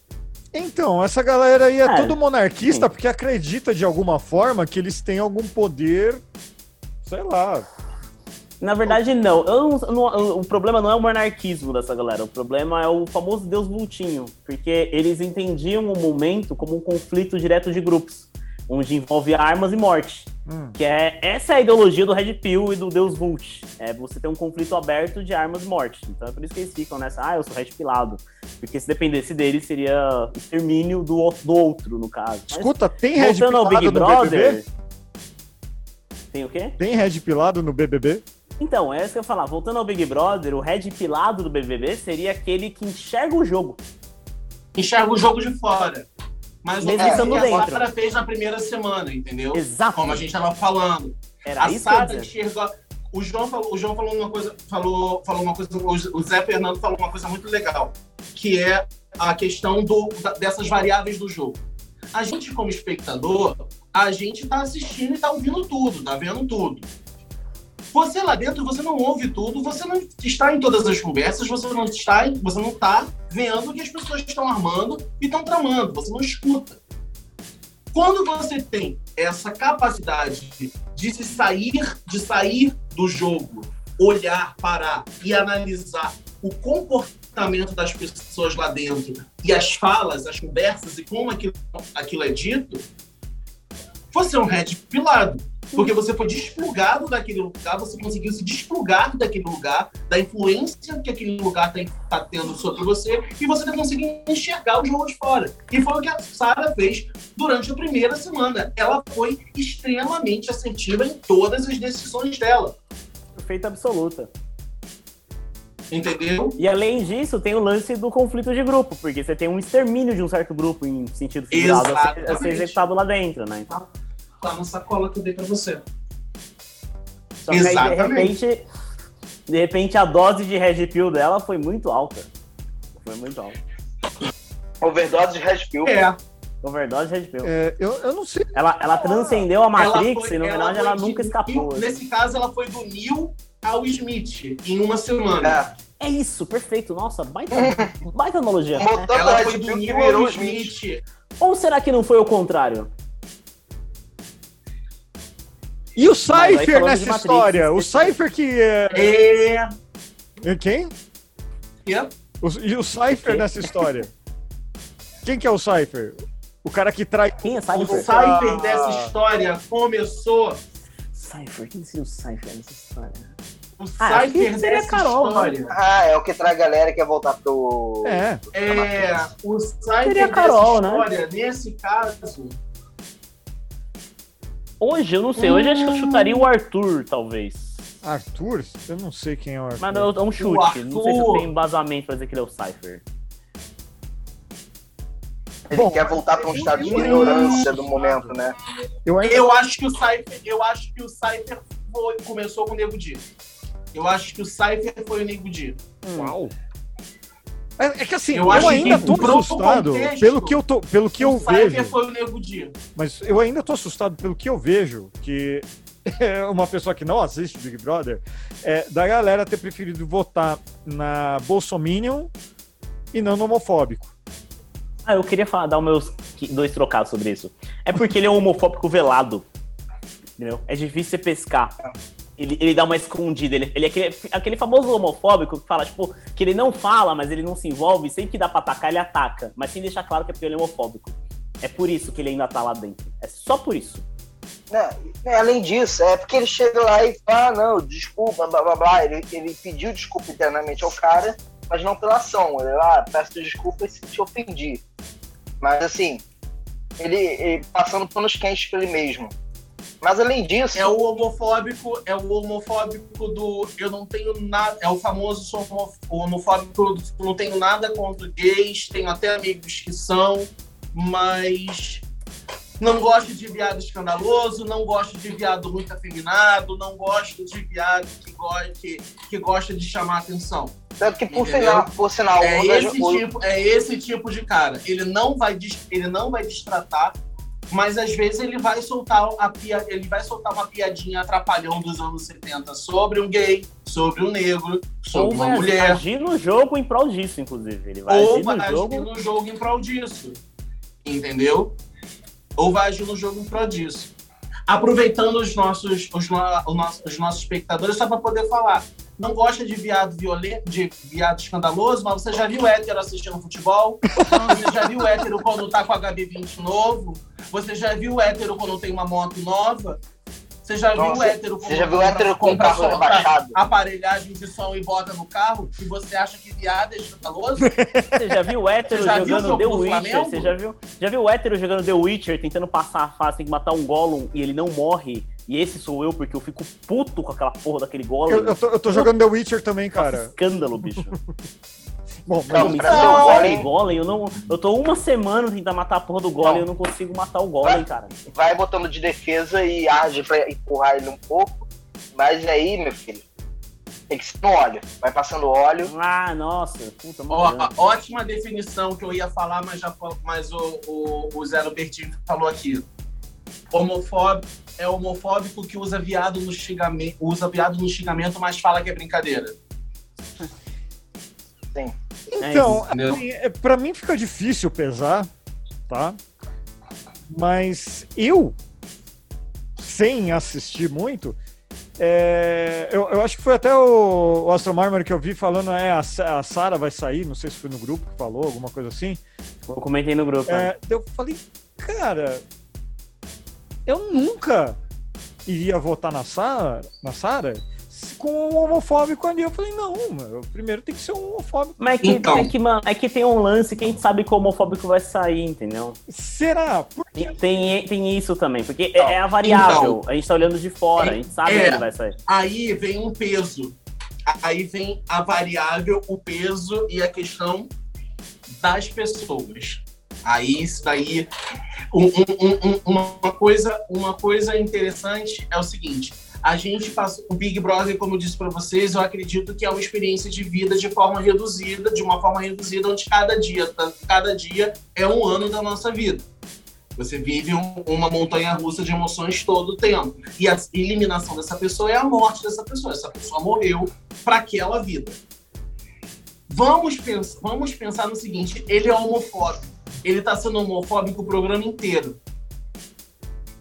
Então, essa galera aí é, é tudo monarquista sim. porque acredita de alguma forma que eles têm algum poder, sei lá, na verdade, não. Eu não, O problema não é o monarquismo dessa galera. O problema é o famoso Deus Vultinho. Porque eles entendiam o momento como um conflito direto de grupos, onde envolve armas e morte. Hum. Que é essa é a ideologia do Red Pill e do Deus Vult. É você ter um conflito aberto de armas e morte. Então é por isso que eles ficam nessa, ah, eu sou Red Pilado. Porque se dependesse dele, seria extermínio do, do outro, no caso. Escuta, Mas, tem Red Pilado ao Big Brother, BBB? Tem o quê? Tem Red Pilado no BBB? Então, é isso que eu ia falar. Voltando ao Big Brother, o red pilado do BBB seria aquele que enxerga o jogo. Enxerga o jogo de fora. Mas o que a Sara fez na primeira semana, entendeu? Exato. Como a gente estava falando. Era a Sara enxergou. O João, falou, o João falou uma coisa, falou, falou uma coisa, o Zé Fernando falou uma coisa muito legal, que é a questão do, dessas variáveis do jogo. A gente, como espectador, a gente está assistindo e está ouvindo tudo, está vendo tudo. Você lá dentro, você não ouve tudo, você não está em todas as conversas, você não está, você não está vendo o que as pessoas estão armando e estão tramando, você não escuta. Quando você tem essa capacidade de se sair, de sair do jogo, olhar, parar e analisar o comportamento das pessoas lá dentro e as falas, as conversas e como aquilo, aquilo é dito, você é um red pilado porque você foi desplugado daquele lugar, você conseguiu se desplugar daquele lugar, da influência que aquele lugar está tá tendo sobre você, e você conseguiu enxergar o jogo de fora. E foi o que a Sara fez durante a primeira semana. Ela foi extremamente assertiva em todas as decisões dela. Perfeita absoluta. Entendeu? E além disso, tem o lance do conflito de grupo, porque você tem um extermínio de um certo grupo em sentido figurado a ser, a ser executado lá dentro, né? Então tá na sacola que eu dei pra você. Só que aí, de repente, de repente a dose de Red Pill dela foi muito alta. Foi muito alta. Overdose de Red Pill. É. Overdose de Red Pill. É, eu, eu não sei. Ela, ela transcendeu a Matrix foi, e, no final, ela nunca escapou. Nesse caso, ela foi do Neil ao Smith em uma semana. É. É isso, perfeito. Nossa, baita, baita analogia. Ela foi do Neil ao Smith. Ou será que não foi o contrário? E o Cypher nessa história? O Cypher que. É. é... Quem? Yeah. O, e o Cypher nessa história? Quem que é o Cypher? O cara que traz. Quem é Cypher? O Cypher dessa história começou. Cypher? Quem seria o Cypher nessa história? O ah, Cypher dessa Carol, história. Né? Ah, é o que traz a galera que quer voltar pro. É. É. O Cypher seria Carol, dessa né? história, né? nesse caso. Hoje, eu não sei. Hoje hum... acho que eu chutaria o Arthur, talvez. Arthur? Eu não sei quem é o Arthur. Mas não, é um chute. Não sei se tenho embasamento pra dizer que ele é o Cypher. Ele Bom, quer voltar para um estado de ignorância do momento, né? Eu, eu acho que o Cypher, eu acho que o Cypher foi, começou com o Nego Di. Eu acho que o Cypher foi o Nego Di. Hum. Uau. É, é, que assim, eu, eu ainda tô assustado contexto, pelo que eu tô, pelo que eu vejo. foi o Nego Di. Mas eu ainda tô assustado pelo que eu vejo, que é uma pessoa que não assiste Big Brother, é da galera ter preferido votar na Bolsominion e não no homofóbico. Ah, eu queria falar, dar os meus dois trocados sobre isso. É porque ele é um homofóbico velado. Entendeu? É difícil você pescar. Ele, ele dá uma escondida. Ele, ele é aquele, aquele famoso homofóbico que fala, tipo, que ele não fala, mas ele não se envolve. Sempre que dá pra atacar, ele ataca. Mas sem deixar claro que é porque ele é homofóbico. É por isso que ele ainda tá lá dentro. É só por isso. É, é, além disso, é porque ele chega lá e fala, ah, não, desculpa, blá blá blá. Ele, ele pediu desculpa internamente ao cara mas não pela ação. Eu ah, peço desculpas se te ofendi. Mas assim, ele, ele passando panos quentes pra ele mesmo. Mas além disso. É o homofóbico, é o homofóbico do eu não tenho nada. É o famoso sou homofóbico do não tenho nada contra gays, tenho até amigos que são, mas não gosto de viado escandaloso, não gosto de viado muito afeminado, não gosto de viado que, go que, que gosta de chamar atenção. Tanto que, por sinal, por sinal é, esse tipo, é esse tipo de cara. Ele não vai, ele não vai destratar, mas às vezes ele vai soltar a pia, ele vai soltar uma piadinha atrapalhão dos anos 70 sobre um gay, sobre um negro, sobre Ou uma vai mulher. agir no jogo em prol disso, inclusive. Ele vai Ou agir vai no agir jogo... no jogo em prol disso. Entendeu? ou vai agir no jogo em prol disso. Aproveitando os nossos, os, os nossos, os nossos espectadores, só para poder falar. Não gosta de viado violento, de viado escandaloso, mas você já viu hétero assistindo futebol? Você já viu hétero quando tá com HB20 novo? Você já viu hétero quando tem uma moto nova? Você já Nossa, viu o hétero Você já viu hétero com carro rebaixado? Aparelhagem de som e bota no carro e você acha que viado é escandaloso? Você já viu o hétero já jogando The Witcher? Você já viu, já viu o hétero jogando The Witcher, tentando passar a fase, tem que matar um Gollum e ele não morre? E esse sou eu, porque eu fico puto com aquela porra daquele Gollum. Eu, eu, tô, eu tô jogando The Witcher também, cara. Nossa, escândalo, bicho. Bom, não, mas não, golem, golem, eu não. Eu tô uma semana tentando matar a porra do golem, eu não consigo matar o golem, cara. Vai botando de defesa e age pra empurrar ele um pouco. Mas aí, meu filho, tem que ser no óleo. Vai passando óleo. Ah, nossa, puta Ó, Ótima definição que eu ia falar, mas, já, mas o, o, o Zé Robertinho falou aqui. Homofóbico é homofóbico que usa viado no xingamento, usa viado no xingamento, mas fala que é brincadeira. Sim. Então, é assim, é, para mim fica difícil pesar, tá? Mas eu, sem assistir muito, é, eu, eu, acho que foi até o, o Astro Marmor que eu vi falando, é, a, a Sara vai sair, não sei se foi no grupo que falou, alguma coisa assim. Eu comentei no grupo. É, né? Eu falei, cara, eu nunca iria votar na Sara, na Sara com um homofóbico ali. Eu falei, não, mano, primeiro tem que ser um homofóbico. Mas é que, então. é, que, mano, é que tem um lance que a gente sabe que o homofóbico vai sair, entendeu? Será? Porque... Tem, tem isso também, porque é, é, a variável. Então, a gente tá olhando de fora, é, a gente sabe é, que ele vai sair. Aí vem um peso. Aí vem a variável, o peso e a questão das pessoas. Aí isso daí. Um, um, um, uma, coisa, uma coisa interessante é o seguinte: a gente passa o Big Brother, como eu disse para vocês, eu acredito que é uma experiência de vida de forma reduzida, de uma forma reduzida, onde cada dia, cada dia é um ano da nossa vida. Você vive um, uma montanha russa de emoções todo o tempo. E a eliminação dessa pessoa é a morte dessa pessoa. Essa pessoa morreu para aquela vida. Vamos, pens vamos pensar no seguinte: ele é homofóbico. Ele está sendo homofóbico o programa inteiro.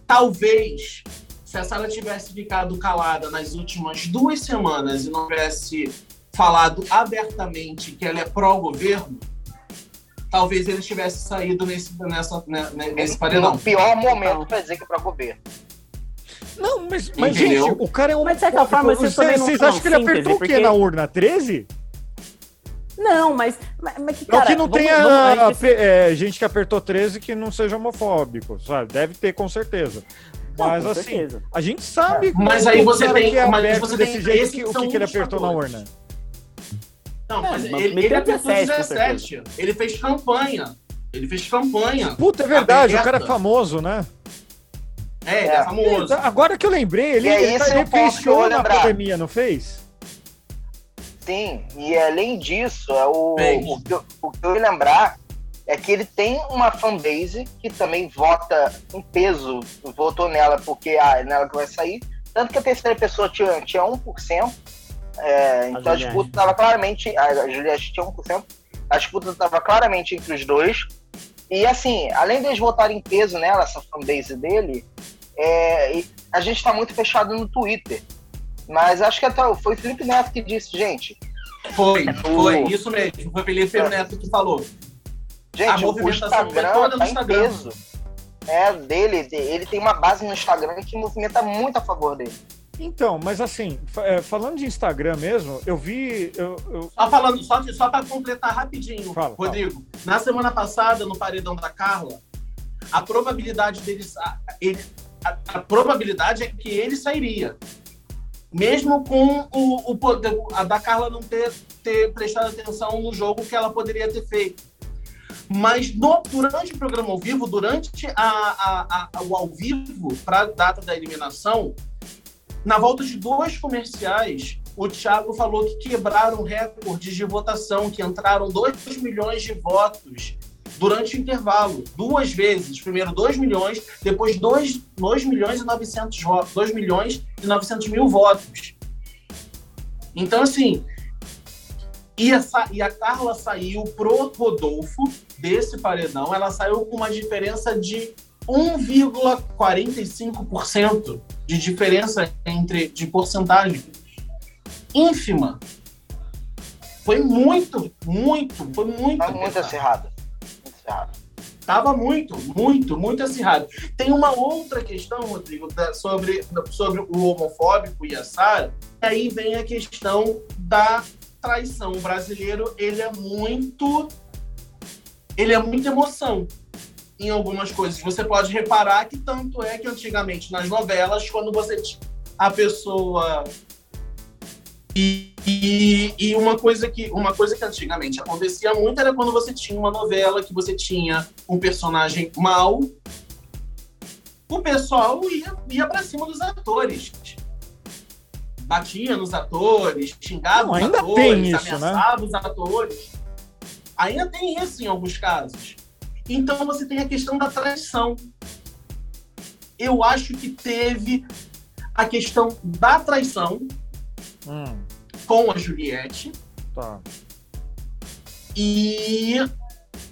Talvez se a Sara tivesse ficado calada nas últimas duas semanas e não tivesse falado abertamente que ela é pró-governo, talvez ele tivesse saído nesse, nessa, né, nesse paredão. No pior momento para dizer que é pró-governo. Não, mas, mas gente, o cara é um. Mas de certa forma, vocês, vocês acham que ele apertou porque... o quê na urna? 13? Não, mas, mas, mas que, cara, não que não tenha vamos, gente... É, gente que apertou 13 que não seja homofóbico, sabe? Deve ter, com certeza. Não, mas assim, certeza. a gente sabe. Mas aí você tem, é mas você desse jeito que, o que, que ele apertou na urna. Não, mas ele, ele, ele apertou 17. Ele fez campanha. Ele fez campanha. Puta, é verdade, aberta. o cara é famoso, né? É, ele é, é famoso. Agora que eu lembrei, ele, ele, ele fez show na pandemia, não fez? Sim, e além disso, é o, o, que eu, o que eu ia lembrar é que ele tem uma fanbase que também vota em peso, votou nela porque ah, é nela que vai sair. Tanto que a terceira pessoa tinha, tinha 1%, é, então a, a disputa estava claramente. A Juliette tinha 1%, a disputa estava claramente entre os dois. E assim, além deles votarem em peso nela, essa fanbase dele, é, a gente está muito fechado no Twitter. Mas acho que até foi o Felipe Neto que disse, gente. Foi, foi, isso mesmo. Foi o Felipe é. Neto que falou. Gente, o Instagram toda no tá Instagram. Peso. É, dele, ele tem uma base no Instagram que movimenta muito a favor dele. Então, mas assim, é, falando de Instagram mesmo, eu vi. Eu, eu... Só falando, só, só para completar rapidinho, fala, Rodrigo. Fala. Na semana passada, no paredão da Carla, a probabilidade deles. Ele, a, a, probabilidade é que ele sairia. Mesmo com o, o poder, a da Carla não ter, ter prestado atenção no jogo que ela poderia ter feito. Mas no, durante o programa ao vivo, durante a, a, a, o ao vivo, para a data da eliminação, na volta de dois comerciais, o Thiago falou que quebraram recordes de votação, que entraram 2 milhões de votos durante o intervalo, duas vezes. Primeiro 2 milhões, depois 2, 2 milhões e 900 votos, 2 milhões e 900 mil votos. Então, assim, e a, e a Carla saiu pro Rodolfo desse paredão, ela saiu com uma diferença de 1,45% de diferença entre de porcentagem ínfima. Foi muito, muito, foi muito. Tá muito acirrado. Tava muito, muito, muito acirrado. Tem uma outra questão, Rodrigo, sobre, sobre o homofóbico e a Sara. Aí vem a questão da traição. O brasileiro, ele é muito. Ele é muita emoção em algumas coisas. Você pode reparar que tanto é que antigamente nas novelas, quando você a pessoa e, e, e, uma coisa que uma coisa que antigamente acontecia muito era quando você tinha uma novela que você tinha um personagem mau, o pessoal ia, ia para cima dos atores. Batia nos atores, xingava Não, os atores, isso, né? ameaçava né? os atores. Ainda tem isso em alguns casos. Então você tem a questão da traição. Eu acho que teve a questão da traição hum. Com a Juliette. Tá. E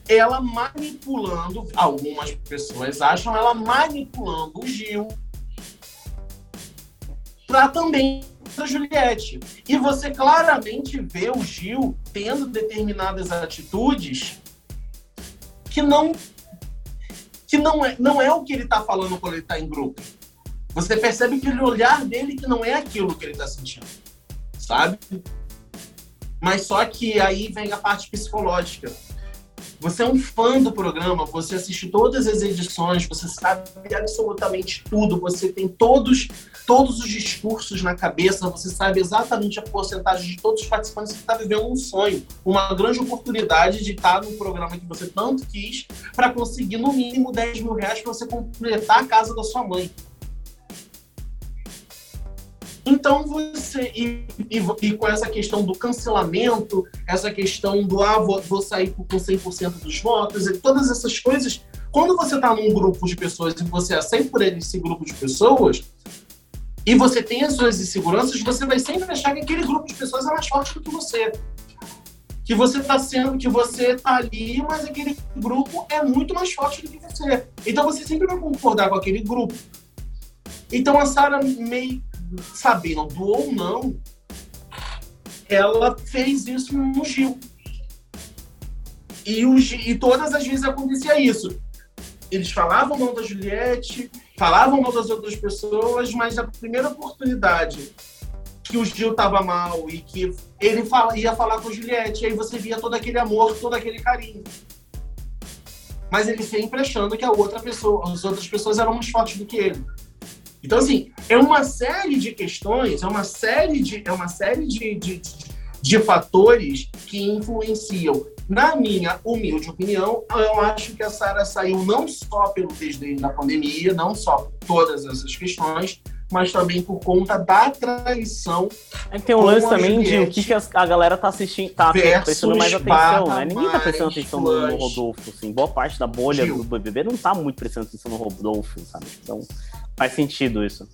ela manipulando, algumas pessoas acham ela manipulando o Gil para também a Juliette. E você claramente vê o Gil tendo determinadas atitudes que não que não é, não é o que ele está falando quando ele está em grupo. Você percebe que o olhar dele que não é aquilo que ele está sentindo, sabe? Mas só que aí vem a parte psicológica. Você é um fã do programa, você assiste todas as edições, você sabe absolutamente tudo, você tem todos todos os discursos na cabeça, você sabe exatamente a porcentagem de todos os participantes que está vivendo um sonho, uma grande oportunidade de estar no programa que você tanto quis para conseguir no mínimo 10 mil reais para você completar a casa da sua mãe. Então você, e, e, e, com essa questão do cancelamento, essa questão do ah, vou, vou sair com 100% dos votos, e todas essas coisas, quando você está num grupo de pessoas e você aceita por esse grupo de pessoas, e você tem as suas inseguranças, você vai sempre achar que aquele grupo de pessoas é mais forte do que você. Que você está sendo, que você está ali, mas aquele grupo é muito mais forte do que você. Então você sempre vai concordar com aquele grupo. Então a Sara, meio sabendo ou não, ela fez isso no Gil. E, o, e todas as vezes acontecia isso. Eles falavam mal da Juliette, falavam mal das outras pessoas, mas a primeira oportunidade que o Gil estava mal e que ele fala, ia falar com a Juliette, aí você via todo aquele amor, todo aquele carinho. Mas ele sempre achando que a outra pessoa, as outras pessoas eram mais fortes do que ele. Então, assim, é uma série de questões, é uma série de, é uma série de, de, de fatores que influenciam. Na minha humilde opinião, eu acho que a Sara saiu não só pelo desdém da pandemia, não só por todas essas questões, mas também por conta da traição. É que tem um lance também de o que, que a galera tá assistindo, tá prestando mais atenção, né? Ninguém tá prestando atenção no, no, Rodolfo, assim. Boa parte da bolha Gil. do BBB não tá muito prestando atenção no Rodolfo, sabe? Então faz sentido isso.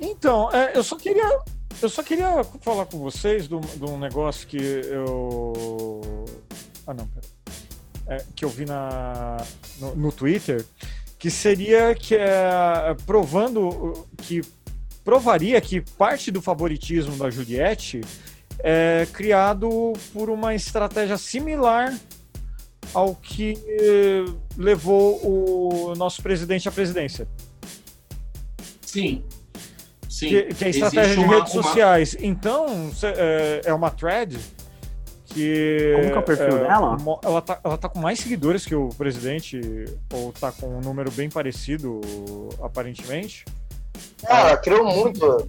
Então, é, eu só queria. Eu só queria falar com vocês de um negócio que eu. Ah não, pera. É, que eu vi na, no, no Twitter que seria que é, provando que provaria que parte do favoritismo da Juliette é criado por uma estratégia similar ao que levou o nosso presidente à presidência. Sim. Sim. Que, que é a estratégia Existe de redes uma... sociais. Então, é, é uma thread que. Como que é o perfil é, dela? Ela tá, ela tá com mais seguidores que o presidente, ou tá com um número bem parecido, aparentemente. É, ela criou muito.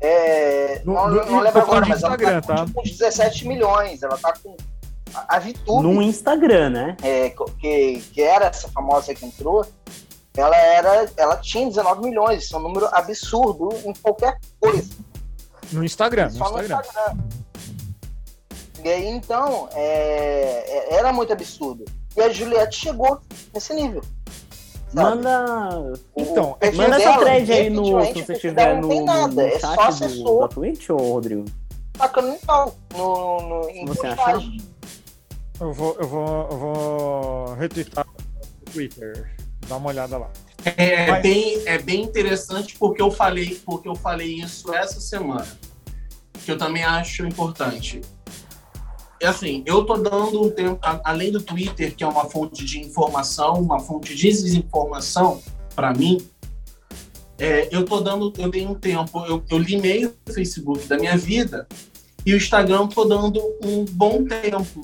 É, no, não, não lembro agora, mas Instagram, ela tá, tá? com 17 milhões. Ela tá com. A, VTube. No Instagram, né? É, que, que era essa famosa que entrou. Ela era. Ela tinha 19 milhões. Isso é um número absurdo em qualquer coisa. No Instagram. Só no Instagram. No Instagram. E aí, então, é, é, era muito absurdo. E a Juliette chegou nesse nível. Sabe? Manda. Então, é manda essa thread aí no. Se você tiver no, nada, no é chat é do, da Twitch, ou Rodrigo? Tacando no pau. No, no, em você achar? Eu vou, eu vou, eu vou retweetar no Twitter. Dá uma olhada lá. É, Mas... bem, é bem interessante porque eu falei, porque eu falei isso essa semana. Que eu também acho importante é assim, eu tô dando um tempo, além do Twitter, que é uma fonte de informação, uma fonte de desinformação para mim, é, eu tô dando, eu dei um tempo, eu, eu limei o Facebook da minha vida e o Instagram tô dando um bom tempo.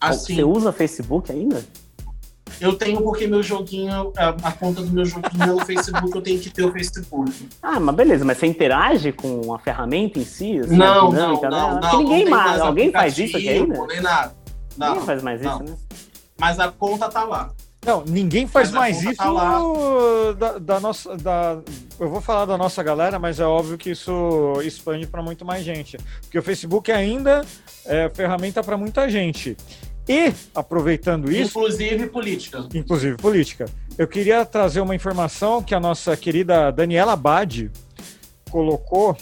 Assim, Você usa Facebook ainda? Eu tenho porque meu joguinho, a, a conta do meu joguinho é no Facebook, eu tenho que ter o Facebook. Ah, mas beleza, mas você interage com a ferramenta em si? Assim, não, não, né? não, não, ninguém não mais, alguém faz isso aqui ainda? Nem nada. Não, ninguém faz mais não. isso, né? Mas a conta tá lá. Não, ninguém faz mais isso tá da, da, nossa. Da, eu vou falar da nossa galera, mas é óbvio que isso expande para muito mais gente. Porque o Facebook ainda é ferramenta para muita gente. E, aproveitando isso. Inclusive política. Inclusive política. Eu queria trazer uma informação que a nossa querida Daniela Badi colocou.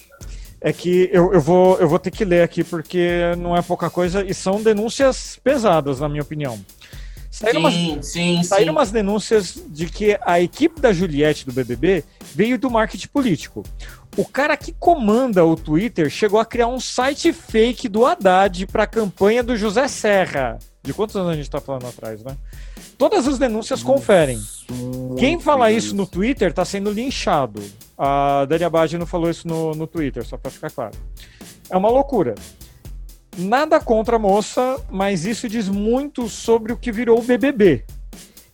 É que eu, eu, vou, eu vou ter que ler aqui porque não é pouca coisa e são denúncias pesadas, na minha opinião. Saíram, sim, umas, sim, saíram sim. umas denúncias de que a equipe da Juliette do BBB veio do marketing político. O cara que comanda o Twitter chegou a criar um site fake do Haddad para a campanha do José Serra. De quantos anos a gente está falando atrás, né? Todas as denúncias Nossa, conferem. Quem fala isso no Twitter está sendo linchado. A Dani Abad não falou isso no, no Twitter, só para ficar claro. É uma loucura. Nada contra a moça, mas isso diz muito sobre o que virou o BBB.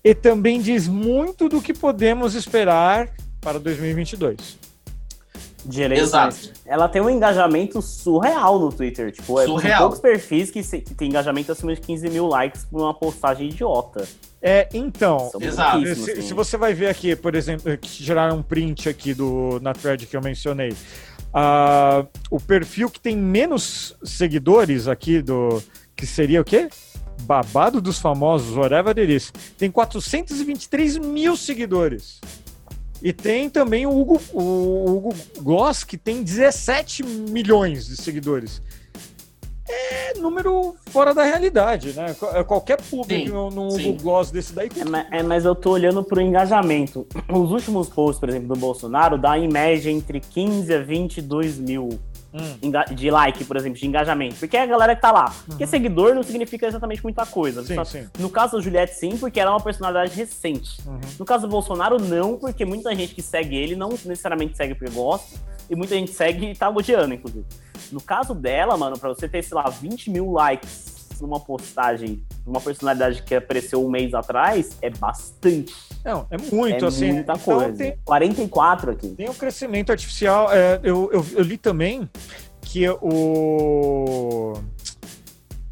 E também diz muito do que podemos esperar para 2022 de eleições. Exato. Ela tem um engajamento surreal no Twitter. Tipo, é surreal. poucos perfis que, se, que tem engajamento acima de 15 mil likes por uma postagem idiota. É, então, Exato. Se, assim. se, você vai ver aqui, por exemplo, que geraram um print aqui do, na thread que eu mencionei, uh, o perfil que tem menos seguidores aqui do. que seria o quê? Babado dos famosos, whatever it is, tem 423 mil seguidores. E tem também o Hugo, o Hugo Gloss, que tem 17 milhões de seguidores. é número fora da realidade, né? É, qualquer público no, no Google Gloss desse daí. É, mas, é, mas eu tô olhando pro engajamento. Os últimos posts, por exemplo, do Bolsonaro, dá em média entre 15 a 22 mil hum. de like, por exemplo, de engajamento. Porque é a galera que tá lá. Uhum. Porque seguidor não significa exatamente muita coisa. Sim, sim. No caso da Juliette, sim, porque ela é uma personalidade recente. Uhum. No caso do Bolsonaro, não, porque muita gente que segue ele não necessariamente segue porque gosta. E muita gente segue e tá odiando, inclusive. No caso dela, mano, pra você ter, sei lá, 20 mil likes numa postagem de uma personalidade que apareceu um mês atrás, é bastante. Não, é muito, é assim. Muita então, coisa. Tem, 44 aqui. Tem o crescimento artificial. É, eu, eu, eu, li também que o.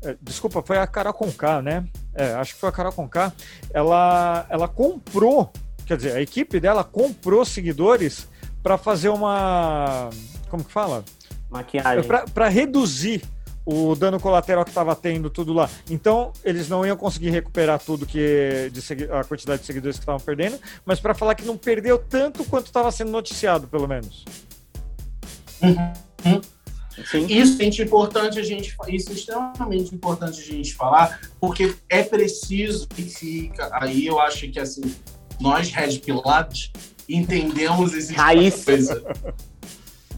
É, desculpa, foi a Carol Conká, né? É, acho que foi a Carol Conká. Ela, ela comprou, quer dizer, a equipe dela comprou seguidores para fazer uma. Como que fala? Maquiagem. Para reduzir o dano colateral que estava tendo tudo lá. Então, eles não iam conseguir recuperar tudo que de a quantidade de seguidores que estavam perdendo, mas para falar que não perdeu tanto quanto estava sendo noticiado, pelo menos. Uhum. Isso é importante a gente, isso é extremamente importante a gente falar, porque é preciso que fica. Aí eu acho que assim, nós Red Pilates entendemos esse tipo Raiz. coisa,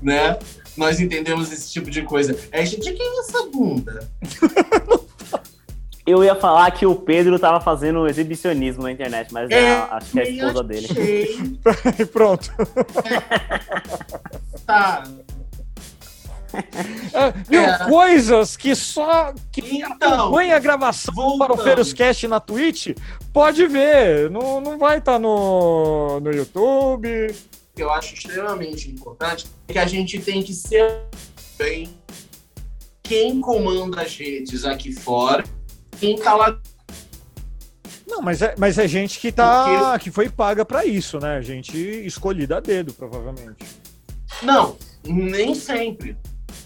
né? Nós entendemos esse tipo de coisa. É, gente, quem é essa bunda? Eu ia falar que o Pedro tava fazendo exibicionismo na internet, mas é, é acho que é a esposa dele. Pronto. tá. Ah, viu, é. coisas que só que então, acompanha a gravação voltando. para o Feruscast na Twitch pode ver. Não, não vai estar tá no, no YouTube que eu acho extremamente importante é que a gente tem que ser bem quem comanda as redes aqui fora, quem tá lá. Não, mas é, mas é gente que tá. Porque... que foi paga para isso, né? Gente escolhida a dedo, provavelmente. Não, nem sempre.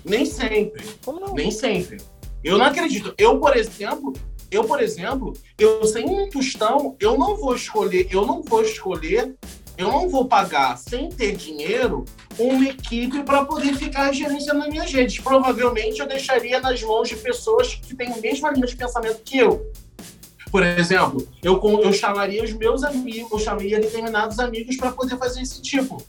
Nem sempre. Como não? Nem sempre. Eu não acredito. Eu, por exemplo, eu, por exemplo, eu sem um tostão, eu não vou escolher, eu não vou escolher eu não vou pagar, sem ter dinheiro, uma equipe para poder ficar gerenciando as minhas redes. Provavelmente eu deixaria nas mãos de pessoas que têm a mesma linha de pensamento que eu. Por exemplo, eu, eu chamaria os meus amigos, eu chamaria determinados amigos para poder fazer esse tipo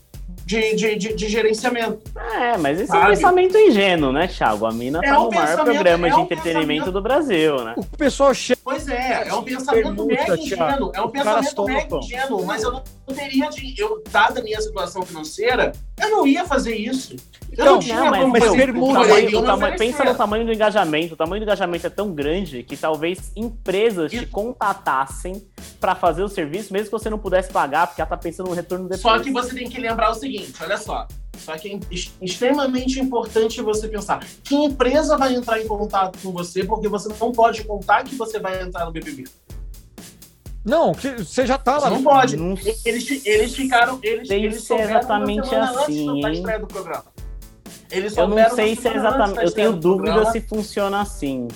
de, de, de, de, gerenciamento. É, mas esse sabe? é um pensamento ingênuo, né, Thiago? A mina é tá no maior programa é de um entretenimento do Brasil, né? O pessoal chega. Pois é, é um pensamento mega ingênuo. É um pensamento mega ingênuo, mas eu não teria de. Eu, dada a minha situação financeira, eu não ia fazer isso. Eu não, não tinha não, mas, como fazer permuta, tamanho, tamanho, Pensa no tamanho do engajamento. O tamanho do engajamento é tão grande que talvez empresas te contatassem para fazer o serviço, mesmo que você não pudesse pagar, porque ela tá pensando no retorno depois. Só que você tem que lembrar o seguinte, olha só. Só que é extremamente importante você pensar que empresa vai entrar em contato com você, porque você não pode contar que você vai entrar no BBB. Não, que você já tá lá. Não pode. Não... Eles, eles ficaram. Eles, Tem eles ser exatamente assim. Do programa. Eles eu não sei se é exatamente. Eu tenho dúvida se funciona assim.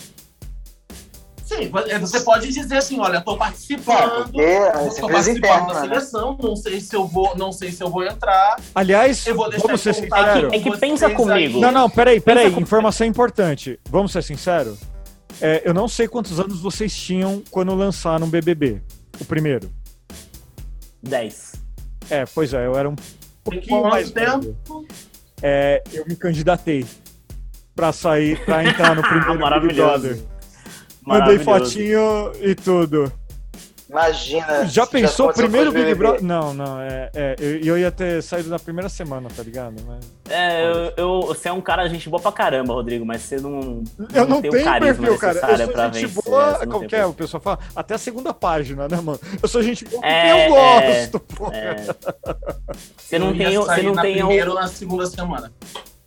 Sim, é, você pode dizer assim, olha, estou participando, é, estou participando da né? seleção, não sei se eu vou, não sei se eu vou entrar. Aliás, eu vou vamos ser sinceros. É que pensa comigo. Não, não, peraí, peraí, pensa informação com... importante. Vamos ser sinceros. É, eu não sei quantos anos vocês tinham quando lançaram o BBB, o primeiro. Dez. É, pois é, eu era um pouquinho mais tempo. É, eu me candidatei para sair, para entrar no primeiro Maravilhoso. Big Brother. Mandei fotinho e tudo. Imagina. Já pensou já primeiro Big Brother? Não, não, é, é eu, eu, ia ter saído na primeira semana, tá ligado? Mas... É, eu, eu, você é um cara gente boa pra caramba, Rodrigo, mas você não. Eu não, não tenho perfil, cara. Eu sou gente vencer, boa, qualquer, o pessoal fala, até a segunda página, né, mano? Eu sou gente boa porque é, eu gosto, é, pô. É. Você não tem. Você não tem. Primeiro na segunda semana.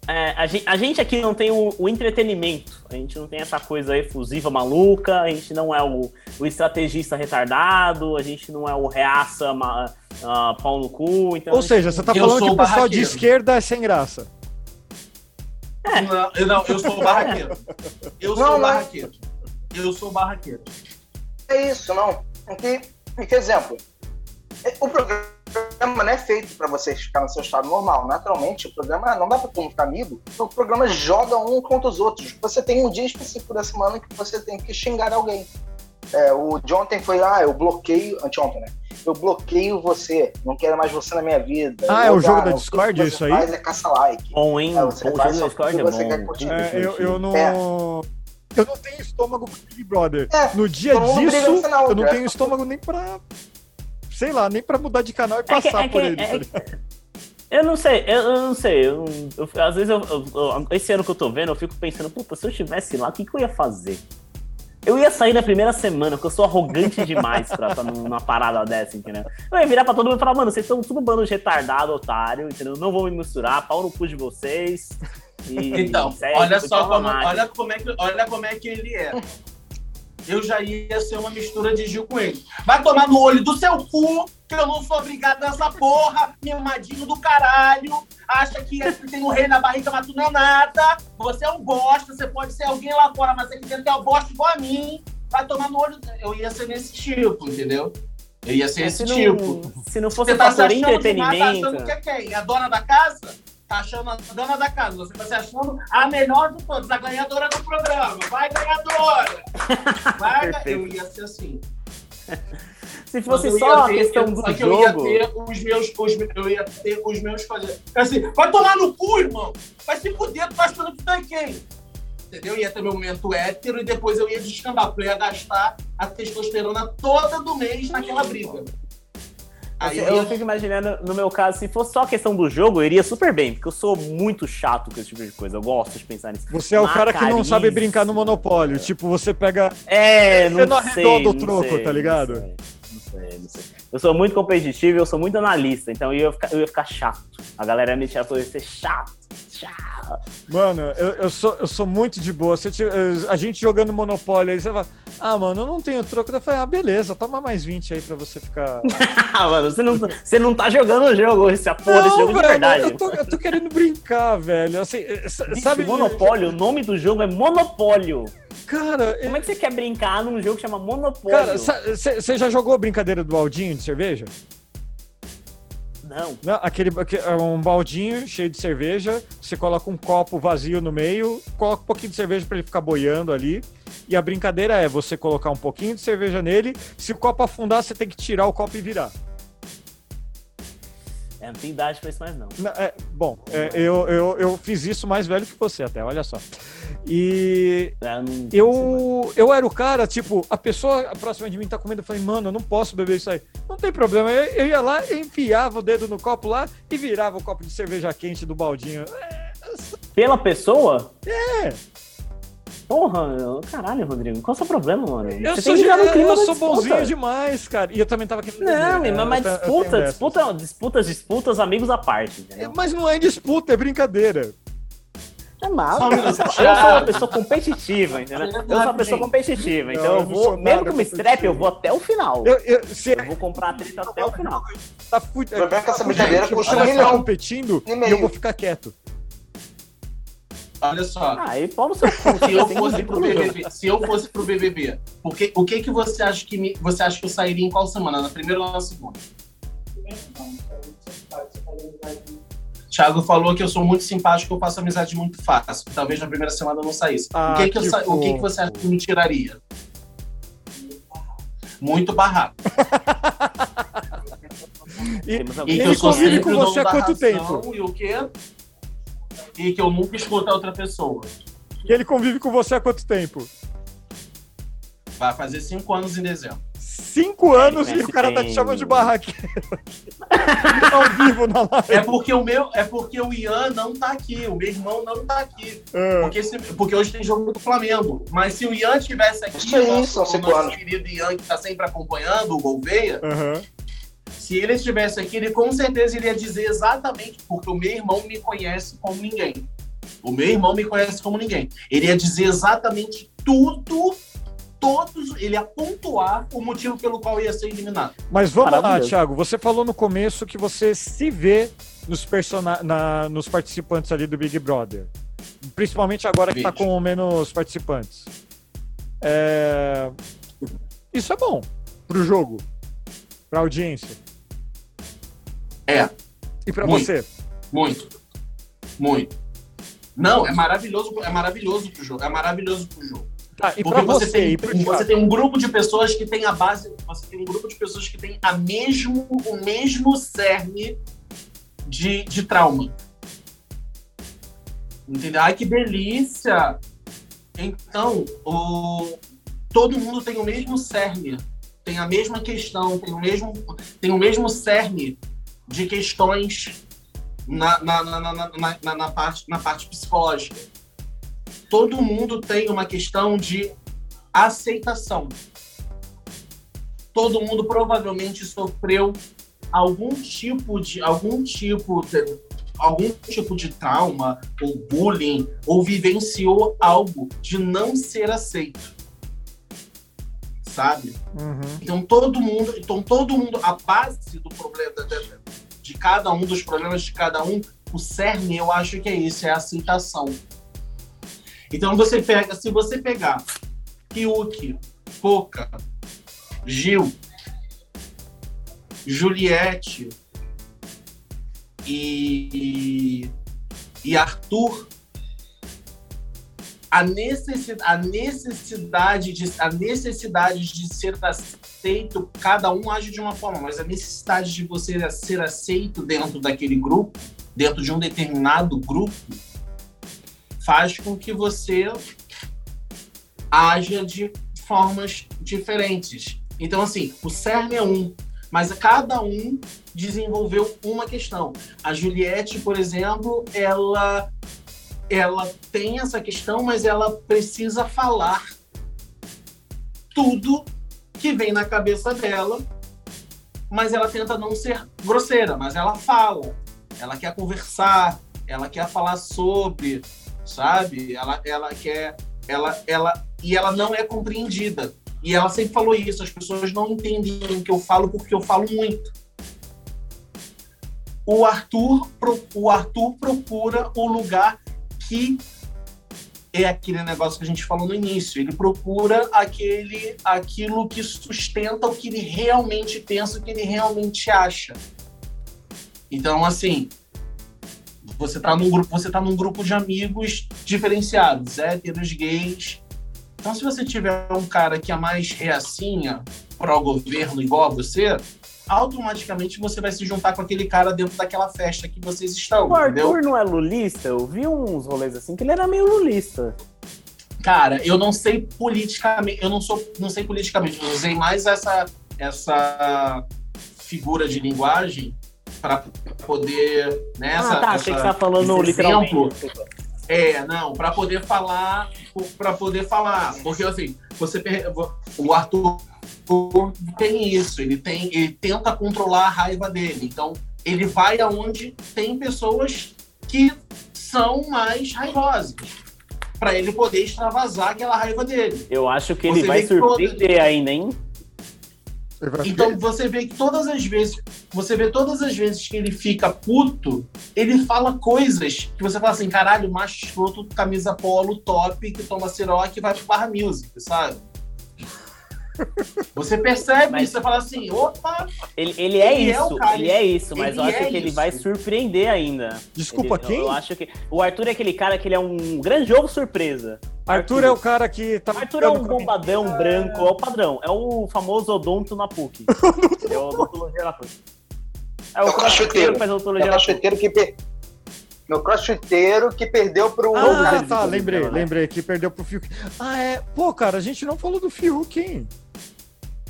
É, a, gente, a, gente, aqui não tem o, o, entretenimento, a gente não tem essa coisa efusiva maluca, a gente não é o, o estrategista retardado, a gente não é o reaça ma, uh, pau no cu. Então Ou seja, você tá falando que o pessoal de esquerda é sem graça. É. Não, não, eu sou barraqueiro. Eu sou não, barraqueiro. Eu sou barraqueiro. É isso, não. Porque, porque exemplo, o programa programa não é feito para você ficar no seu estado normal. Naturalmente, o programa não dá para todo mundo ficar amigo. O programa joga um contra os outros. Você tem um dia específico da semana que você tem que xingar alguém. É, o de ontem foi, ah, eu bloqueio. Anteontem, né? Eu bloqueio você, não quero mais você na minha vida. Ah, é o jogo da Discord, é isso aí? Faz é caça-like. Bom, hein? É, você Bom, faz jogo da Discord é você bom. É, eu, eu não. É. Eu não tenho estômago pro Big Brother. É, no dia disso, eu não tenho estômago nem pra. Sei lá, nem pra mudar de canal e É que- passar é por que- ele. é tá que-? Eu não sei, eu, eu não sei. Eu, eu- às vezes, eu, eu- eu- esse ano que eu tô vendo, eu fico pensando, puta, se eu estivesse lá, o que, que eu ia fazer? Eu ia sair na primeira semana, porque eu sou arrogante demais pra estar numa parada dessa, entendeu? Eu ia virar pra todo mundo e falar, mano, vocês são tudo bando de retardado, otário, entendeu? Não vou me misturar, pau no cu de vocês. E Então, segue, olha só pra como, olha como é que, olha como é que ele é. Eu já ia ser uma mistura de Gil com ele. Vai tomar no olho do seu cu, que eu não sou obrigado nessa porra, mimadinho do caralho. Acha que tem um rei na barriga, mas tu não é nada. Você é um bosta, você pode ser alguém lá fora, mas aqui dentro é um bosta igual a mim. Vai tomar no olho. Eu ia ser nesse tipo, entendeu? Eu ia ser esse se, tipo. não, se não fosse Você tá fator entretenimento. achando que é quem? A dona da casa? Tá achando a dona da casa. Você tá se achando a melhor de todos, a ganhadora do programa. Vai, ganhadora! Vai, eu ia ser assim. Se fosse Eu só a ter- questão eu- do só que eu ia jogo. ter os meus, os, eu ia ter os meus fazer. Assim, vai tomar no cu, irmão! Vai se fuder, tu tá achando que tu é quem? Entendeu? Ia ter meu momento hétero e depois eu ia descambar, porque eu ia gastar a testosterona toda do mês naquela briga. Aí eu, eu fico imaginando, no meu caso, se fosse só a questão do jogo, eu iria super bem, porque eu sou muito chato com esse tipo de coisa. Eu gosto de pensar nisso. Você é o cara que não sabe brincar no Monopólio. Tipo, você pega. É, não Você não sei. arredonda o não troco, sei, tá ligado? Não sei, não sei, não sei. Eu sou muito competitivo, eu sou muito analista, então eu ia ficar, eu ia ficar chato. A galera ia me tirar por ser chato, chato. Mano, eu, eu, sou, eu sou muito de boa. A gente jogando Monopólio aí, você fala, ah, mano, eu não tenho troco. Eu falei, ah, beleza, toma mais 20 aí pra você ficar. Ah, mano, você não, você não tá jogando o jogo, esse porra desse jogo de velho, verdade. Eu tô, eu tô querendo brincar, velho. Assim, eh, Bicho, sabe. Monopólio, o nome do jogo é Monopólio. Cara, Como é que você quer brincar num jogo que chama Monopólio? cara, você já jogou a brincadeira do baldinho de cerveja? Não. Não, aquele, aque- é um baldinho cheio de cerveja, você coloca um copo vazio no meio, coloca um pouquinho de cerveja pra ele ficar boiando ali. E a brincadeira é você colocar um pouquinho de cerveja nele, se o copo afundar, você tem que tirar o copo e virar. É, não tem idade pra isso mais não. Na- é, bom, é, eu, eu, eu fiz isso mais velho que você até, olha só. E É, não- eu, eu era o cara, tipo, a pessoa próxima de mim tá comendo, eu falei, mano, eu não posso beber isso aí. Não tem problema, eu, eu ia lá, enfiava o dedo no copo lá e virava o copo de cerveja quente do baldinho. Pela pessoa? É. Porra, eu- caralho, Rodrigo. Qual é o seu problema, mano? Eu Você sou, tem que no eu, clima eu sou disputa. bonzinho demais, cara. E eu também tava querendo. Não, mas, né? mas Eu- eu tenho disputa, disputa, disputas, disputas, amigos à parte, entendeu? Mas não é disputa, é brincadeira. É mal. Eu sou uma pessoa competitiva, entendeu? Eu sou uma pessoa competitiva, então Não, eu eu vou, sou mesmo com o strap, eu vou até o final. Eu, eu, se Eu vou comprar a treta até o final. tá fut... O problema é que essa brincadeira custa um tá competindo E e meio. eu vou ficar quieto. Olha só. Ah, e pau no seu cu. Se eu fosse pro BBB, se eu fosse pro BBB, o que, o que que você acha que me, você acha que eu sairia em qual semana? Na primeira ou na segunda? Thiago falou que eu sou muito simpático, eu faço amizade muito fácil. Talvez na primeira semana eu não saísse. Ah, o que que, eu que sa- o que que você acha que me tiraria? Muito barraco. E, E alguém que Ele eu sou convive com você há quanto tempo? E o quê? E que eu nunca escuto a outra pessoa. e ele convive com você há quanto tempo? Vai fazer cinco anos em dezembro. Cinco anos e o cara tá te chamando de barraqueiro. Ao vivo na live. É porque o meu, é porque o Ian não tá aqui, o meu irmão não tá aqui. Ah, Porque, se- porque hoje tem jogo do Flamengo. Mas se o Ian estivesse aqui, Isso o nosso, são o nosso querido Ian, que tá sempre acompanhando, o Gouveia, aham. Se ele estivesse aqui, ele com certeza iria dizer exatamente, porque o meu irmão me conhece como ninguém. O meu irmão me conhece como ninguém. Ele ia dizer exatamente tudo, todos, ele ia pontuar o motivo pelo qual ia ser eliminado. Mas vamos lá. Thiago. Você falou no começo que você se vê nos, persona na- nos participantes ali do Big Brother. Principalmente agora que tá Vejo. com menos participantes. É, Isso é bom pro jogo, pra audiência. É. E para você? Muito. Muito. Não, é maravilhoso, é maravilhoso pro jogo. É maravilhoso pro jogo. Tá, e Porque você, você, tem, você tem um grupo de pessoas que tem a base. Você tem um grupo de pessoas que tem a mesmo, o mesmo cerne de, de trauma. Entendeu? Ai, que delícia! Então, o, todo mundo tem o mesmo cerne, tem a mesma questão, tem o mesmo, tem o mesmo cerne de questões na, na, na, na, parte, na parte psicológica. Todo mundo tem uma questão de aceitação. Todo mundo provavelmente sofreu algum tipo de algum tipo de, algum tipo de trauma ou bullying ou vivenciou algo de não ser aceito sabe uhum. então todo mundo então todo mundo a base do problema de cada um dos problemas de cada um o cerne eu acho que é isso é a aceitação então você pega se você pegar Ryuki, Poca, Gil Juliette e, e Arthur, a necessidade, a necessidade de a necessidade de ser aceito, cada um age de uma forma, mas a necessidade de você ser aceito dentro daquele grupo, dentro de um determinado grupo, faz com que você haja de formas diferentes. Então, assim, o CERN é um, mas cada um desenvolveu uma questão. A Juliette, por exemplo, ela ela tem essa questão, mas ela precisa falar tudo que vem na cabeça dela, mas ela tenta não ser grosseira, mas ela fala. Ela quer conversar, ela quer falar sobre, sabe? Ela ela quer ela ela e ela não é compreendida. E ela sempre falou isso, as pessoas não entendem o que eu falo porque eu falo muito. O Arthur, o Arthur procura o lugar que é aquele negócio que a gente falou no início. Ele procura aquele, aquilo que sustenta o que ele realmente pensa, o que ele realmente acha. Então, assim, você está num grupo, você tá num grupo de amigos diferenciados, héteros, gays, então, se você tiver um cara que é mais reacinha pró-governo igual a você, automaticamente você vai se juntar com aquele cara dentro daquela festa que vocês estão. O Arthur não é lulista? Eu vi uns rolês assim que ele era meio lulista. Cara, eu não sei politicamente, eu não sou, não sei politicamente, eu usei mais essa essa figura de linguagem para poder nessa né, ah, tá, achei que você tá falando literalmente. É, não, para poder falar, para poder falar, porque assim, você o Arthur tem isso, ele tem, ele tenta controlar a raiva dele. Então, ele vai aonde tem pessoas que são mais raivosas para ele poder extravasar aquela raiva dele. Eu acho que ele você vai surpreender toda... ainda, hein? Então você vê que todas as vezes, você vê todas as vezes que ele fica puto, ele fala coisas que você fala assim, caralho, macho escroto, camisa polo, top, que toma ciroc e vai pro Barra Music, sabe? Você percebe mas, isso, você fala assim, opa! Ele, ele é ele isso, é ele é isso, mas eu acho é que ele vai surpreender ainda. Desculpa, ele, quem? Eu acho que. O Arthur é aquele cara que ele é um grande jogo surpresa. Arthur, Arthur é o cara que tá. Arthur é um bombadão é... branco, é o padrão. É o famoso odonto na PUC. é o odontologia na PUC. É o, é o que faz odontologia é o crossfiteiro que. Per... Meu crossfiteiro que perdeu pro. Ah, tá, lembrei, né? lembrei, que perdeu pro Fiuk. Ah, é. Pô, cara, a gente não falou do Fiuk, hein?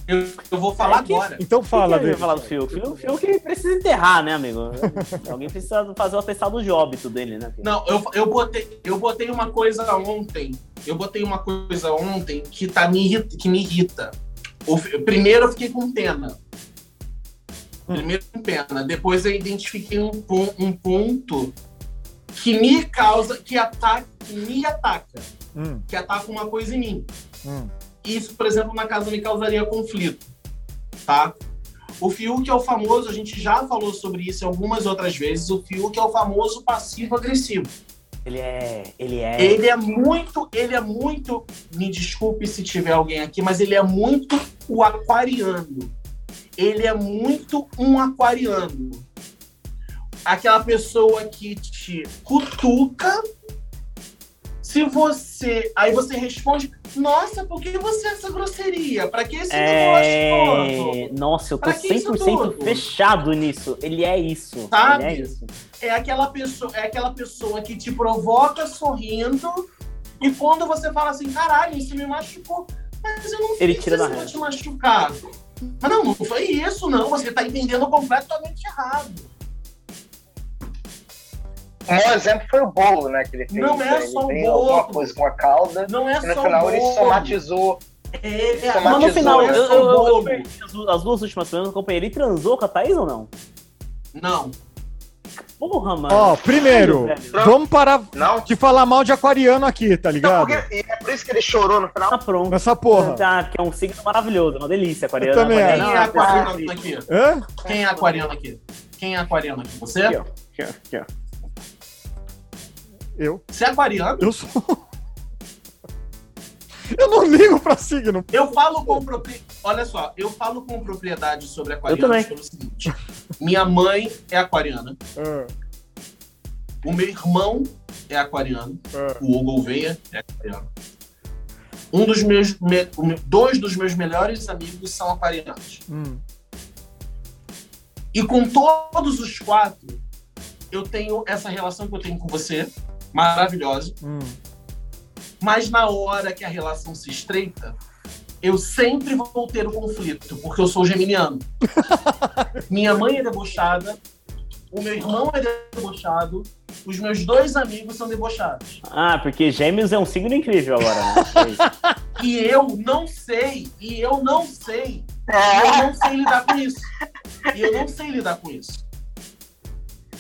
Eu, eu vou falar é que, agora. Então fala, Quem falar do Fiuk? O Fiuk precisa enterrar, né, amigo? Alguém precisa fazer o atestado de óbito dele, né? Não, eu, eu, botei, eu botei uma coisa ontem. Eu botei uma coisa ontem que, tá, me, irrita, que me irrita. O, primeiro eu fiquei com pena. Primeiro com pena. Depois eu identifiquei um, um ponto que me causa, que ataca, que me ataca. Hum. Que ataca uma coisa em mim. Hum isso, por exemplo, na casa me causaria conflito, tá? O Fiuk é o famoso, a gente já falou sobre isso algumas outras vezes, o Fiuk é o famoso passivo-agressivo. Ele é, ele é. Ele é muito, ele é muito. Me desculpe se tiver alguém aqui, mas ele é muito o aquariano. Ele é muito um aquariano. Aquela pessoa que te cutuca. Se você. Aí você responde, nossa, por que você é essa grosseria? Pra que esse é... Nossa, eu tô 100% fechado nisso. Ele é isso. Sabe? Ele é isso. É aquela, pessoa, é aquela pessoa que te provoca sorrindo e quando você fala assim, caralho, isso me machucou. Mas eu não Ele tira da te machucar. Mas não, não foi isso, não. Você tá entendendo completamente errado. Um exemplo foi o bolo, né? Que ele fez. Não é só o bolo. alguma coisa com a cauda. Não é e no só final bolo. ele somatizou. É, é, mas no final, eu, eu, eu, as duas últimas semanas eu acompanhei. Ele transou com a Thaís ou não? Não. Porra, mano. Ó, primeiro, vamos parar não. de falar mal de aquariano aqui, tá ligado? Não, porque, e é por isso que ele chorou no final. Tá pronto. Nessa porra. Tá, que é um signo maravilhoso, uma delícia, aquariano. Eu também Quem aquariano, é não, aquariano aqui? Hã? Quem é aquariano aqui? Quem é aquariano aqui? Você? Aqui, ó. Aqui, ó. Aqui, ó. Eu? Você é aquariano? Eu sou. Eu não ligo pra signo. Eu falo com propriedade. Olha só, eu falo com propriedade sobre aquarianos pelo seguinte: minha mãe é aquariana. Ah, O meu irmão é aquariano. ah. O Hugo Gouveia é aquariano. Um dos meus, me- dois dos meus melhores amigos são aquarianos. Hum. E com todos os quatro, eu tenho essa relação que eu tenho com você, maravilhosa. Hum. Mas na hora que a relação se estreita, eu sempre vou ter o conflito, porque eu sou geminiano. Minha mãe é debochada, o meu irmão é debochado, os meus dois amigos são debochados. Ah, porque gêmeos é um signo incrível agora, né? E eu não sei, e eu não sei, e É. eu não sei lidar com isso. E eu não sei lidar com isso.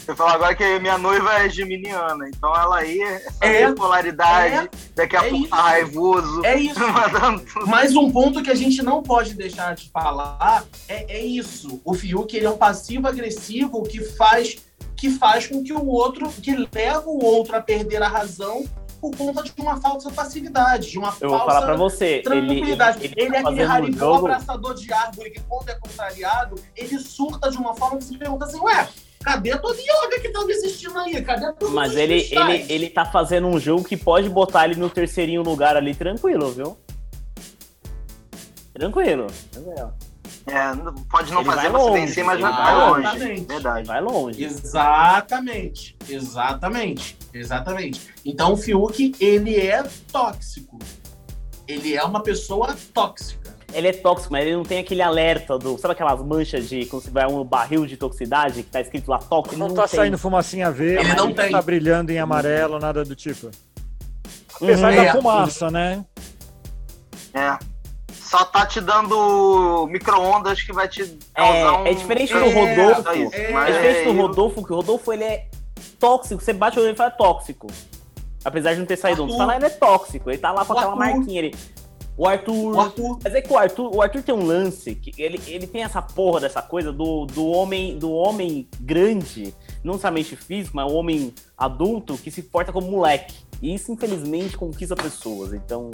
Eu falo agora que minha noiva é geminiana, então ela aí, essa É. bipolaridade, daqui a É pouco tá raivoso, É isso. Mas um ponto que a gente não pode deixar de falar é, é isso. O Fiuk ele é um passivo-agressivo que faz, que faz com que o outro, que leva o outro a perder a razão por conta de uma falsa passividade, de uma Eu vou falsa falar pra você. Ele, ele, tranquilidade. ele, Ele, tá é aquele jogo. abraçador de árvore que, quando é contrariado, ele surta de uma forma que se pergunta assim: ué, cadê todo yoga que tava existindo aí? Cadê todos Mas ele, cristais?" ele, ele tá fazendo um jogo que pode botar ele no terceirinho lugar ali tranquilo, viu? Tranquilo. Tranquilo. É, pode não Ele fazer você longe, vencer, mas vai longe. Exatamente. Verdade. Vai longe. Exatamente, exatamente, exatamente. Então o Fiuk, ele é tóxico. Ele é uma pessoa tóxica. Ele é tóxico, mas ele não tem aquele alerta do. Sabe aquelas manchas de quando você vai um barril de toxicidade que tá escrito lá tóxico? Não, Não, tá tem. saindo fumacinha verde, Ele não tem. tá brilhando em amarelo, nada do tipo. Apesar Uhum. da É. fumaça, né? É. Só tá te dando micro-ondas que vai te causar um... É, é diferente do É, Rodolfo. só isso. é, É diferente do Rodolfo, que o Rodolfo ele é tóxico. Você bate o olho e fala tóxico. Apesar de não ter saído um. Você Arthur. fala, ele é tóxico. Ele tá lá com O aquela marquinha. Ele... O Arthur. O Arthur, Mas é que o Arthur, o Arthur tem um lance que ele, ele tem essa porra dessa coisa do, do homem do homem grande, não somente físico, mas o homem adulto que se porta como moleque. E isso, infelizmente, conquista pessoas. Então.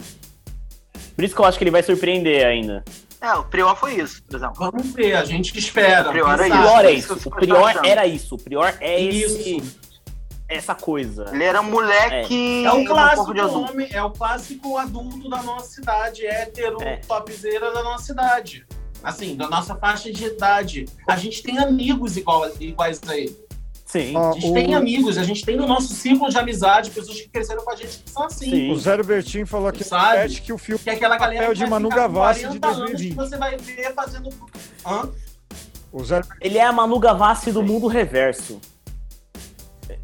Por isso que eu acho que ele vai surpreender ainda. É, o Prior foi isso, por exemplo. vamos ver, a gente espera. O Prior é O é isso isso. O eu tô pior achando. era isso. O pior é esse, Isso. Essa coisa. Ele era um moleque É o um clássico adulto. homem, é o clássico adulto da nossa cidade, hétero, É. topzera da nossa cidade. Assim, da nossa faixa de idade. A gente tem amigos igual, iguais a ele. Sim. Ó, A gente o, tem amigos, a gente tem no nosso ciclo de amizade pessoas que cresceram com a gente que são assim. Sim. o Zero Bertin falou aqui no Sabe? chat que o filme Que é aquela galera Papel que de Manu Gavassi de 40 anos 2020. que você vai ver fazendo... Hã? o Zero Ele é a Manu Gavassi do mundo reverso.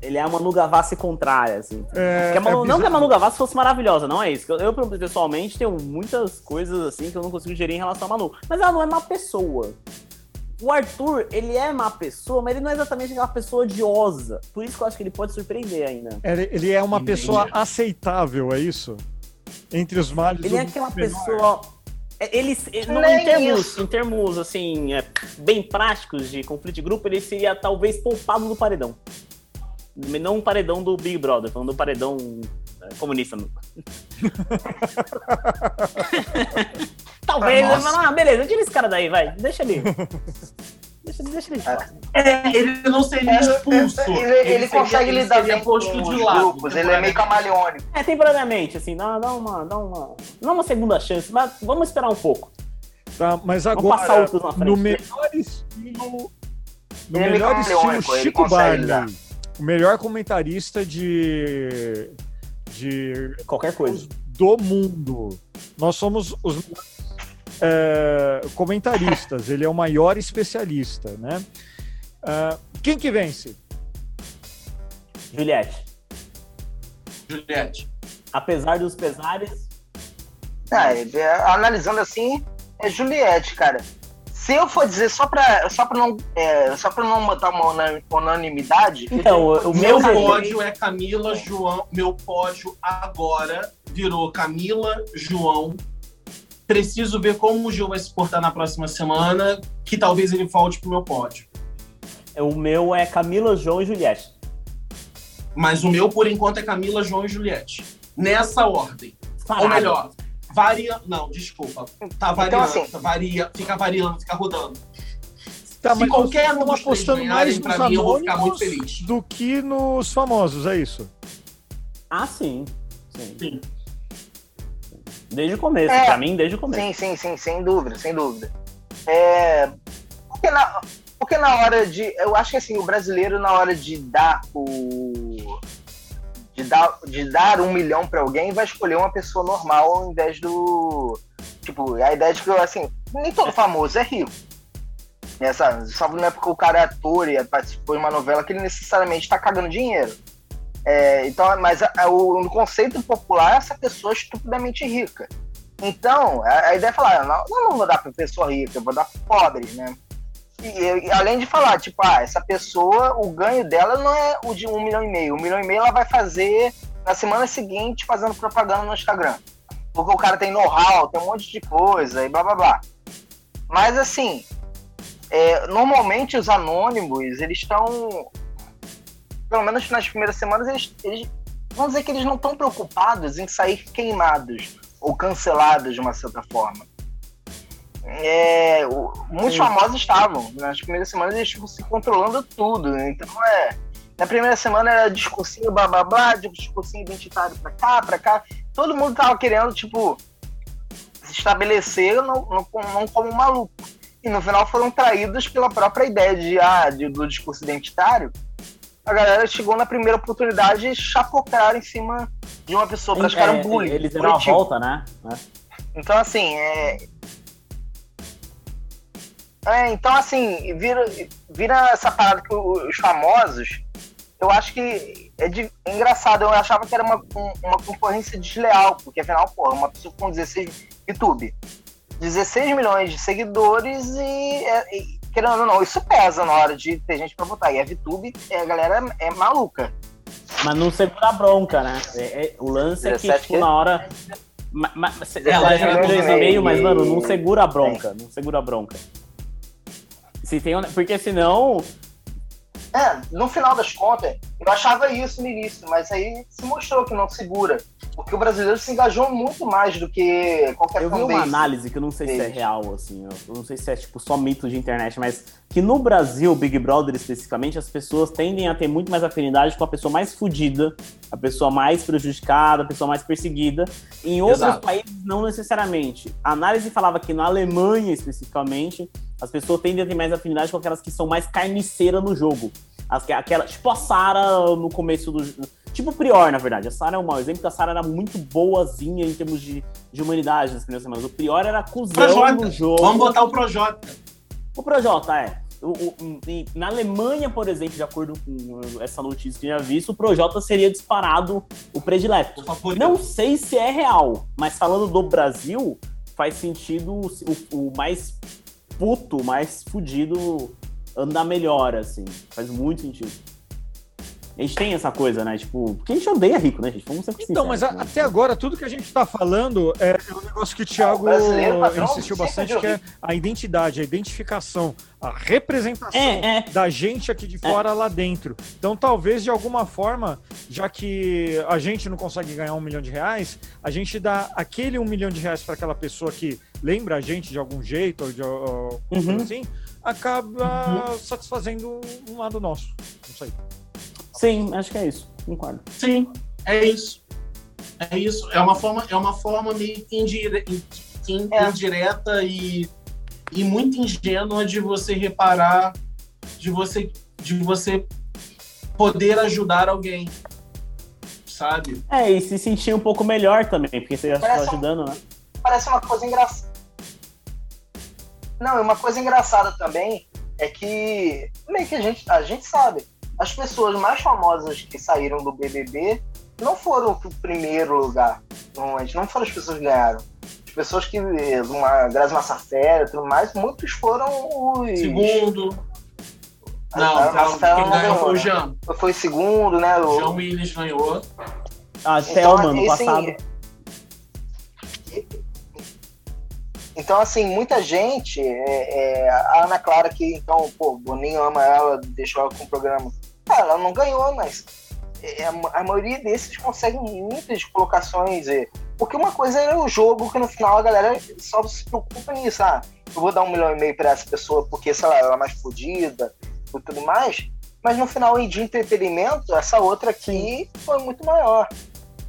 Ele é a Manu Gavassi contrária, assim. é, Porque a Manu- é não que a. Manu Gavassi fosse maravilhosa, não é isso. Eu, eu, pessoalmente, tenho muitas coisas assim que eu não consigo gerir em relação a Manu. Mas ela não é má pessoa. O Arthur, ele é má pessoa, mas ele não é exatamente aquela pessoa odiosa. Por isso que eu acho que ele pode surpreender ainda. Ele, ele é uma Entendi. pessoa aceitável, é isso? Entre os males Ele é aquela menor. pessoa. é, Ele, ele- não, em, termos, isso. em termos, assim, é, bem práticos de conflito de grupo, ele seria talvez poupado do paredão. Não um paredão do Big Brother, falando do paredão é, comunista. talvez, Ah, nossa. ah, beleza, tira esse cara daí, vai, deixa ele. Deixa, deixa ele é, ele não seria é, expulso. Ele, ele, ele, consegue seria, lidar bem posto com de lado, grupos, ele é meio camaleônico. É, temporariamente, assim, dá, dá, uma, dá, uma, dá uma segunda chance, mas vamos esperar um pouco. Tá, mas agora, no melhor estilo... No ele melhor estilo Chico Barney, o melhor comentarista de... de... Qualquer coisa. Do mundo. Nós somos os é, comentaristas, ele é o maior especialista, né? Uh, quem que vence? Juliette. Juliette. Apesar dos pesares. Ah, é, analisando assim, é Juliette, cara. Se eu for dizer só pra, só pra, não, é, só pra não botar uma unanimidade. Então, o, meu pódio é Camila, João. Meu pódio agora virou Camila, João, Preciso ver como o Gil vai se portar na próxima semana, que talvez ele volte pro meu pódio. O meu é Camila, João e Juliette. Mas o meu, por enquanto, é Camila, João e Juliette. Nessa ordem. Parado. Ou melhor, varia. Não, desculpa. Tá então, variando, então, assim... varia, fica variando, fica rodando. Tá, Se qualquer um dos apostando mais pra mim, eu vou ficar muito feliz. Do que nos famosos, é isso? Ah, sim. Sim. sim. Desde o começo, é, pra mim, desde o começo. Sim, sim, sim, sem dúvida, sem dúvida. É, porque, na, porque na hora de. Eu acho que assim, o brasileiro, na hora de dar o. De dar, de dar um milhão para alguém, vai escolher uma pessoa normal ao invés do. Tipo, a ideia de que, assim, nem todo famoso é rico. Nessa, só não é porque o cara é ator e participou de uma novela que ele necessariamente tá cagando dinheiro. É, então, mas a, a, o, no conceito popular, essa pessoa é estupidamente rica. Então, a, a ideia é falar, não, não vou dar para pessoa rica, eu vou dar para pobres, né? E, além de falar, tipo, ah, essa pessoa, o ganho dela não é o de um milhão e meio. Um milhão e meio ela vai fazer na semana seguinte fazendo propaganda no Instagram. Porque o cara tem know-how, tem um monte de coisa e blá blá blá. Mas assim, é, normalmente os anônimos, eles estão pelo menos nas primeiras semanas, eles, eles vamos dizer que eles não estão preocupados em sair queimados ou cancelados de uma certa forma. É, o, muitos Sim. famosos estavam, nas primeiras semanas eles estavam se controlando tudo. Então, é, na primeira semana era discursinho blá blá blá, discursinho identitário pra cá, pra cá. Todo mundo tava querendo, tipo, se estabelecer não, não, como maluco. E no final foram traídos pela própria ideia de, ah, de, do discurso identitário a galera chegou na primeira oportunidade e chapocaram em cima de uma pessoa, praticaram é, bullying. Eles deram a volta, né? Então, assim, é... é... então, assim, vira, vira essa parada que os famosos, eu acho que é, de, é engraçado, eu achava que era uma, uma concorrência desleal, porque afinal, porra, uma pessoa com 16 YouTube, 16 milhões de seguidores e, é, e querendo ou não, isso pesa na hora de ter gente pra votar. E a VTube, a galera é maluca. Mas não segura a bronca, né? É, é, o lance é que, tipo, que... na hora. Ma, ma, ela é dois e meio, mas, mano, não segura a bronca. Não segura a bronca. Se tem, porque senão. É, no final das contas, eu achava isso no início, mas aí se mostrou que não segura. Porque o brasileiro se engajou muito mais do que qualquer Eu vi uma análise que eu não sei se é real, assim, eu não sei se é tipo só mito de internet, mas que no Brasil, Big Brother especificamente, as pessoas tendem a ter muito mais afinidade com a pessoa mais fodida, a pessoa mais prejudicada, a pessoa mais perseguida. Em outros Exato. países, não necessariamente. A análise falava que na Alemanha, especificamente, as pessoas tendem a ter mais afinidade com aquelas que são mais carniceiras no jogo. As, aquela, tipo a Sarah no começo do Tipo o Prior, na verdade. A Sarah é um mau exemplo, porque a Sarah era muito boazinha em termos de, de humanidade nas primeiras semanas. O Prior era cuzão no jogo. Vamos botar o Projota. O Projota, é. O, o, na Alemanha, por exemplo, de acordo com essa notícia que eu já visto, o Projota seria disparado o predileto. Não sei se é real, mas falando do Brasil, faz sentido o, o mais puto, mais fudido andar melhor, assim. Faz muito sentido. A gente tem essa coisa, né? Tipo, porque a gente odeia rico, né, gente? Vamos ser Então, mas a, né? até agora, tudo que a gente tá falando é, é um negócio que o Thiago é, insistiu bastante, que é a identidade, a identificação, a representação é, é. da gente aqui de fora lá dentro. Então, talvez, de alguma forma, já que a gente não consegue ganhar um milhão de reais, a gente dá aquele um milhão de reais para aquela pessoa que lembra a gente de algum jeito, ou de ou, uhum. assim, acaba uhum. satisfazendo um lado nosso. Não sei. Sim, acho que é isso. Concordo. Sim, é isso. É isso. É uma forma, é uma forma meio indire, é. indireta e, e muito ingênua de você reparar, de você, de você poder ajudar alguém. Sabe? É, e se sentir um pouco melhor também, porque você já está ajudando, né? Parece uma coisa engraçada. Não, uma coisa engraçada também é que meio que a gente, a gente sabe, as pessoas mais famosas que saíram do BBB não foram o primeiro lugar. Normalmente, não foram as pessoas que ganharam. As pessoas que. Uma Grazi Massafera e tudo mais, muitos foram os. Segundo. Não, a, a, quem ganhou ganhou, foi o Jean. Foi segundo, né? O Jean Willis ganhou. Ah, então, Thelma, no passado. Então, assim, muita gente, é, é, a Ana Clara, que então, pô, Boninho ama ela, deixou ela com o programa. Ela não ganhou, mas é, a, maioria desses conseguem muitas colocações. Porque uma coisa é o jogo, que no final a galera só se preocupa nisso. Ah, eu vou dar um milhão e meio para essa pessoa porque, sei lá, ela é mais fodida e tudo mais. Mas no final de entretenimento, essa outra aqui foi muito maior.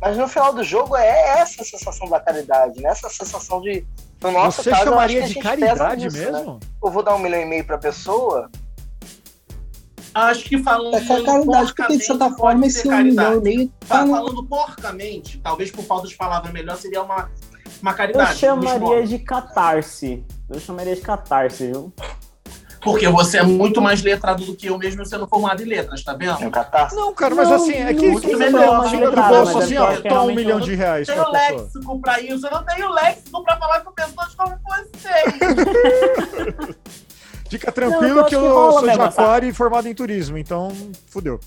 Mas no final do jogo é essa sensação da caridade, né? Essa sensação de. No nosso Você caso, chamaria de caridade nisso, né? mesmo? Né? Eu vou dar um milhão e meio pra pessoa, Acho que falando é que caridade, porque de certa forma esse um milhão nem tá falando porcamente, talvez por falta de palavra melhor, seria uma, uma caridade. Eu chamaria de catarse. Eu chamaria de catarse, viu? Porque você é muito mais letrado do que eu mesmo sendo formado em letras, tá vendo? É catarse. Não, cara, mas não, assim, é que muito melhor. Tira do bolso assim, ó, toma um milhão de reais. Eu tenho léxico pra isso, eu não tenho léxico pra falar com pessoas como vocês. Fica tranquilo não, que eu, sou de aquário e formado em turismo, então fudeu.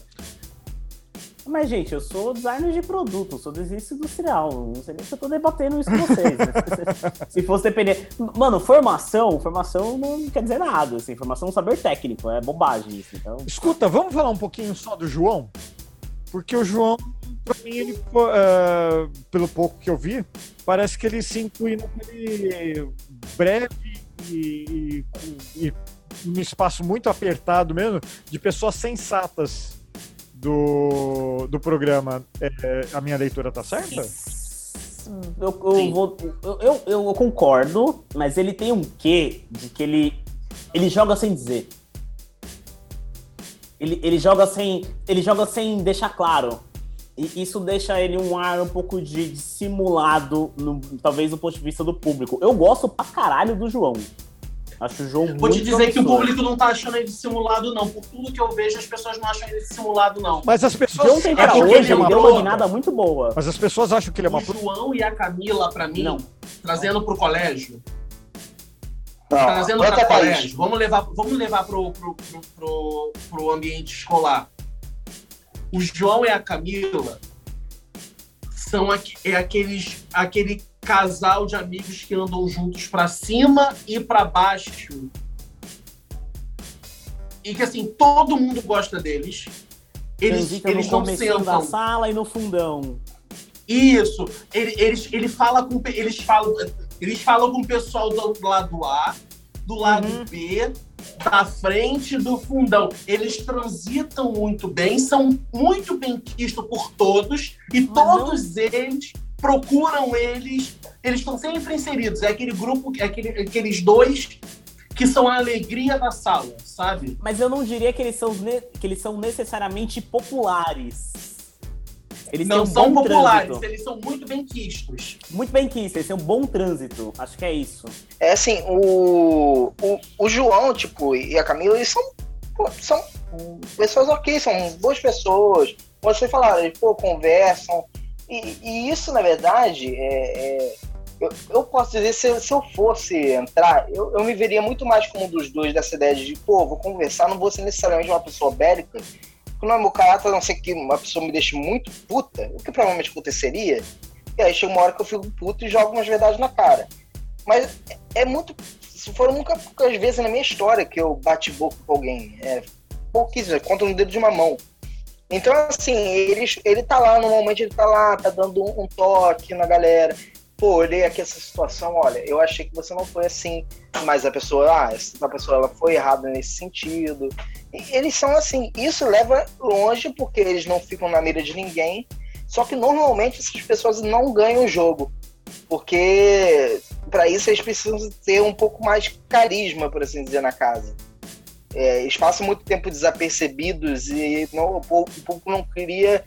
Mas, gente, eu sou designer de produto, sou designer industrial. Não sei nem se eu tô debatendo isso com vocês. Né? se fosse depender. Mano, formação, formação não quer dizer nada. Assim, formação é um saber técnico, é bobagem isso. Então... Escuta, vamos falar um pouquinho só do João? Porque o João, pra mim, ele, uh, pelo pouco que eu vi, parece que ele se inclui naquele breve e, e, e um espaço muito apertado mesmo, de pessoas sensatas do, do programa. É, a minha leitura tá certa? Eu, eu, vou, eu, eu, eu, concordo, mas ele tem um quê de que ele, ele joga sem dizer. Ele, ele, joga sem, ele joga sem deixar claro. E isso deixa ele um ar um pouco de dissimulado, no, talvez do ponto de vista do público. Eu gosto pra caralho do João. Acho o João Vou te dizer que o público não tá achando ele dissimulado, não. Por tudo que eu vejo, as pessoas não acham ele dissimulado, não. Mas as pessoas. Ontem pra hoje, ele, ele deu uma guinada muito boa. Mas as pessoas acham que ele é uma. O João e a Camila, pra mim, não. trazendo pro colégio. Não, trazendo para colégio. Vamos levar, vamos levar pro, pro, pro, pro, pro ambiente escolar. O João e a Camila são é aqueles, aquele casal de amigos que andam juntos para cima e para baixo. E que assim, todo mundo gosta deles. Eles, eles não sentam. da sala e no fundão. Isso. Ele, eles, ele fala com, eles, falam, eles falam com o pessoal do lado A, do lado uhum. B, da frente do fundão. Eles transitam muito bem, são muito bem quistos por todos, e Mas todos eles procuram eles, eles estão sempre inseridos. É aquele grupo, é aquele, aqueles dois que são a alegria da sala, sabe? Mas eu não diria que eles são, que eles são necessariamente populares. Eles não um são populares, trânsito. eles são muito bem quistos. Muito bem quistos, eles têm um bom trânsito. Acho que é isso. É assim, o, o, o João, tipo, e a Camila, eles são, são pessoas ok, são boas pessoas. Você falar, eles pô, conversam, e, e isso, na verdade, é, é eu, eu, posso dizer, se, se, eu fosse entrar, eu, eu me veria muito mais como um dos dois dessa ideia de, pô, vou conversar, não vou ser necessariamente uma pessoa bélica, é meu caráter, a não ser que uma pessoa me deixe muito puta, o que provavelmente aconteceria, e aí chega uma hora que eu fico puto e jogo umas verdades na cara. Mas é, é muito. Foram nunca poucas vezes na minha história que eu bati boca com alguém. É, pouquíssimo, conta no dedo de uma mão. Então, assim, ele, ele tá lá, normalmente ele tá lá, tá dando um, um toque na galera. Pô, olhei aqui essa situação, olha, eu achei que você não foi assim, mas a pessoa, ah, essa pessoa ela foi errada nesse sentido. E eles são assim, isso leva longe porque eles não ficam na mira de ninguém. Só que normalmente essas pessoas não ganham o jogo, porque para isso eles precisam ter um pouco mais carisma, por assim dizer, na casa. É, eles passam muito tempo desapercebidos e não, o público não queria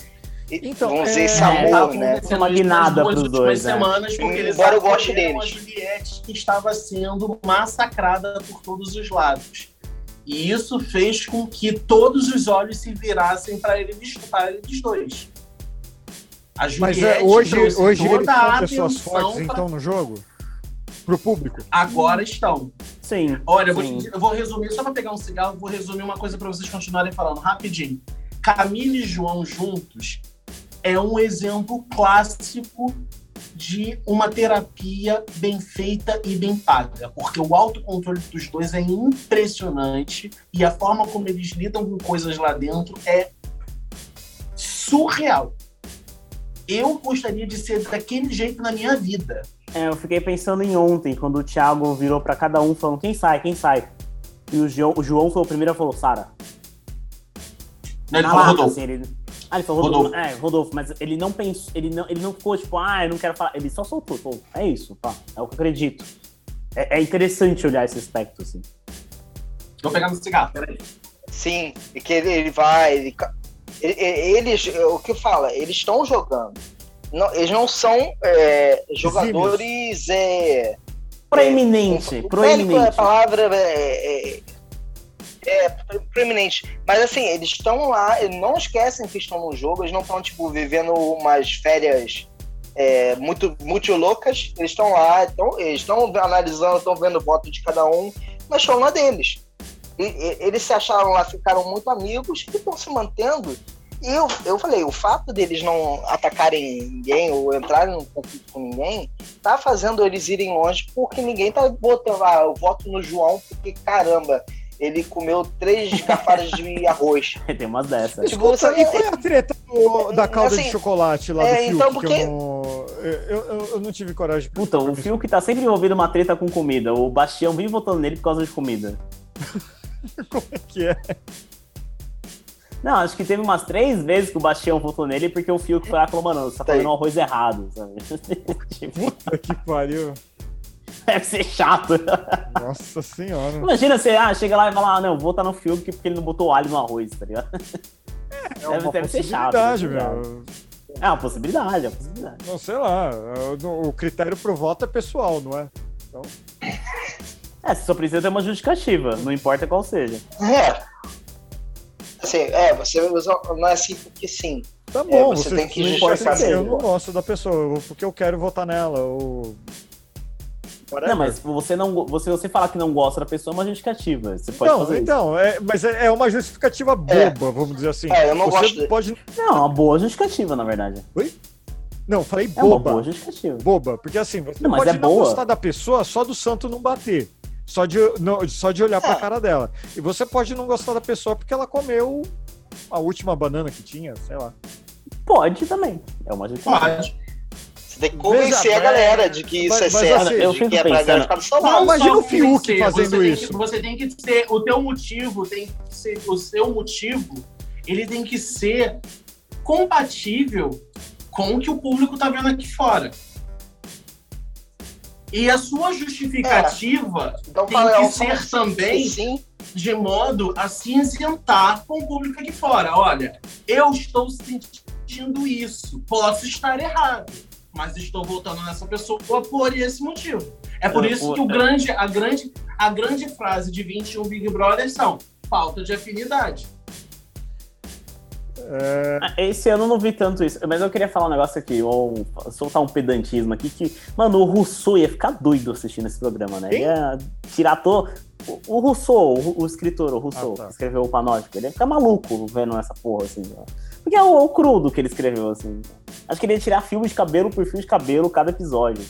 então, vamos dizer, é, esse amor, é, né? Uma guinada para os dois. Né? semanas, porque eles Embora eu goste deles. a Juliette que estava sendo massacrada por todos os lados. E isso fez com que todos os olhos se virassem para eles, para eles dois. A Juliette Mas é, hoje, hoje eles são pessoas fortes, pra... então, no jogo? Pro público? Agora estão. Sim. Olha, sim. Eu, vou, eu vou resumir, só para pegar um cigarro, vou resumir uma coisa para vocês continuarem falando rapidinho. Camila e João juntos é um exemplo clássico de uma terapia bem feita e bem paga, porque o autocontrole dos dois é impressionante e a forma como eles lidam com coisas lá dentro é surreal. Eu gostaria de ser daquele jeito na minha vida. É, eu fiquei pensando em ontem, quando o Thiago virou para cada um falando quem sai, quem sai. E o João, o João foi o primeiro e falou, Sara. Não, ele falou Rodolfo. Assim, ele, ah, ele falou Rodolfo. Rodolfo. É, Rodolfo, mas ele não pensou, ele não, ele não ficou tipo, ah, eu não quero falar. Ele só soltou, falou, é isso, pá, é o que eu acredito. É, é interessante olhar esse aspecto, assim. Tô pegando cigarro, peraí. Sim, e que ele, ele vai. Ele, eles, o que fala, eles estão jogando. Não, eles não são é, jogadores. É, proeminente. É, proeminente. A palavra é, é preeminente. Mas assim, eles estão lá, eles não esquecem que estão no jogo, eles não estão, tipo, vivendo umas férias é, muito, muito loucas. Eles estão lá, tão, eles estão analisando, estão vendo voto de cada um, mas estão lá deles. E, e, eles se acharam lá, ficaram muito amigos e estão se mantendo. E eu, eu falei, o fato deles não atacarem ninguém ou entrarem em conflito com ninguém, tá fazendo eles irem longe, porque ninguém tá botando ah, o voto no João, porque caramba, ele comeu três garfadas de arroz. Tem umas dessas. Tipo, você... E foi a treta da calda assim, de chocolate lá é, do Fiuk, então, porque... eu, não... Eu, eu, eu, não tive coragem. Puta, o Fiuk tá sempre envolvido uma treta com comida. O Bastião vive votando nele por causa de comida. Como é que é? Não, acho que teve umas três vezes que o Bastião votou nele porque o Fiuk foi lá falou, mano, você tá fazendo um arroz errado, sabe? Puta que pariu. Deve ser chato. Nossa senhora. Imagina você ah, chega lá e fala, ah, não, vou estar no filme porque ele não botou alho no arroz, tá ligado? É uma deve, ser chato. Meu. É uma possibilidade, é uma possibilidade. Não, sei lá. O critério pro voto é pessoal, não é? Então... É, você só precisa ter uma justificativa, não importa qual seja. É. Assim, é, você não é assim porque sim. Tá bom, é, você, você, tem que justificar. Eu não gosto da pessoa, porque eu quero votar nela, ou não, mas você não você, você falar que não gosta da pessoa é uma justificativa. Você pode então, fazer então, é, mas é, é, uma justificativa é. boba, é. vamos dizer assim. É, eu não você gosto. Pode... Não, uma boa justificativa, na verdade. Oi? Não, falei boba. É uma boa justificativa. Boba, porque assim, você não, pode é não boa. gostar da pessoa só do santo não bater. Só de, não, só de olhar é. pra cara dela. E você pode não gostar da pessoa porque ela comeu a última banana que tinha, sei lá. Pode também. É uma justificativa. Pode. Você tem que convencer Veja, a galera de que isso mas, é certo, assim, eu de que é pra ficar Não, imagina o Fiuk fazendo você isso. Que, você tem que ser, o teu motivo tem que ser, o seu motivo, ele tem que ser compatível com o que o público tá vendo aqui fora. E a sua justificativa é. então, tem que ser também sim. de modo a se isentar com o público aqui fora. Olha, eu estou sentindo isso, posso estar errado mas estou voltando nessa pessoa por esse motivo. É por é, isso que o grande, a, grande, a grande frase de 21 Big Brothers são falta de afinidade. É... Ah, esse ano eu não vi tanto isso, mas eu queria falar um negócio aqui, ou soltar um pedantismo aqui, que, mano, o Rousseau ia ficar doido assistindo esse programa, né? Quem? Ia tirar todo. O Rousseau, o, o escritor, o Rousseau, ah, tá. que escreveu o Panótico, ele ia ficar maluco vendo essa porra, assim. Ó. Porque é o, é o, crudo que ele escreveu, assim. Acho que ele ia tirar fio de cabelo por fio de cabelo cada episódio.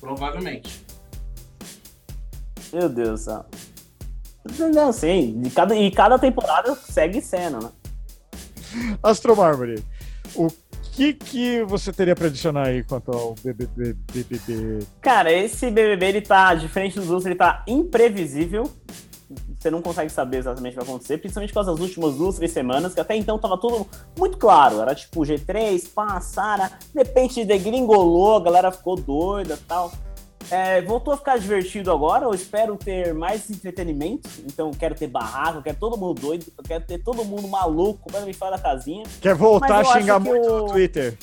Provavelmente. Meu Deus do céu. Não, sim. De cada, e cada temporada segue cena, né? Astro Marmory. O que, que você teria para adicionar aí quanto ao BBB, BBB? Cara, esse BBB, ele tá, diferente dos outros, ele tá imprevisível. Você não consegue saber exatamente o que vai acontecer, principalmente com as últimas duas, três semanas, que até então tava tudo muito claro. Era tipo G3, pá, Sara, de repente degringolou, a galera ficou doida e tal. É, voltou a ficar divertido agora. Eu espero ter mais entretenimento. Então, quero ter barraco, eu quero todo mundo doido, eu quero ter todo mundo maluco, completamente fora da casinha. Quer voltar a xingar muito no Twitter?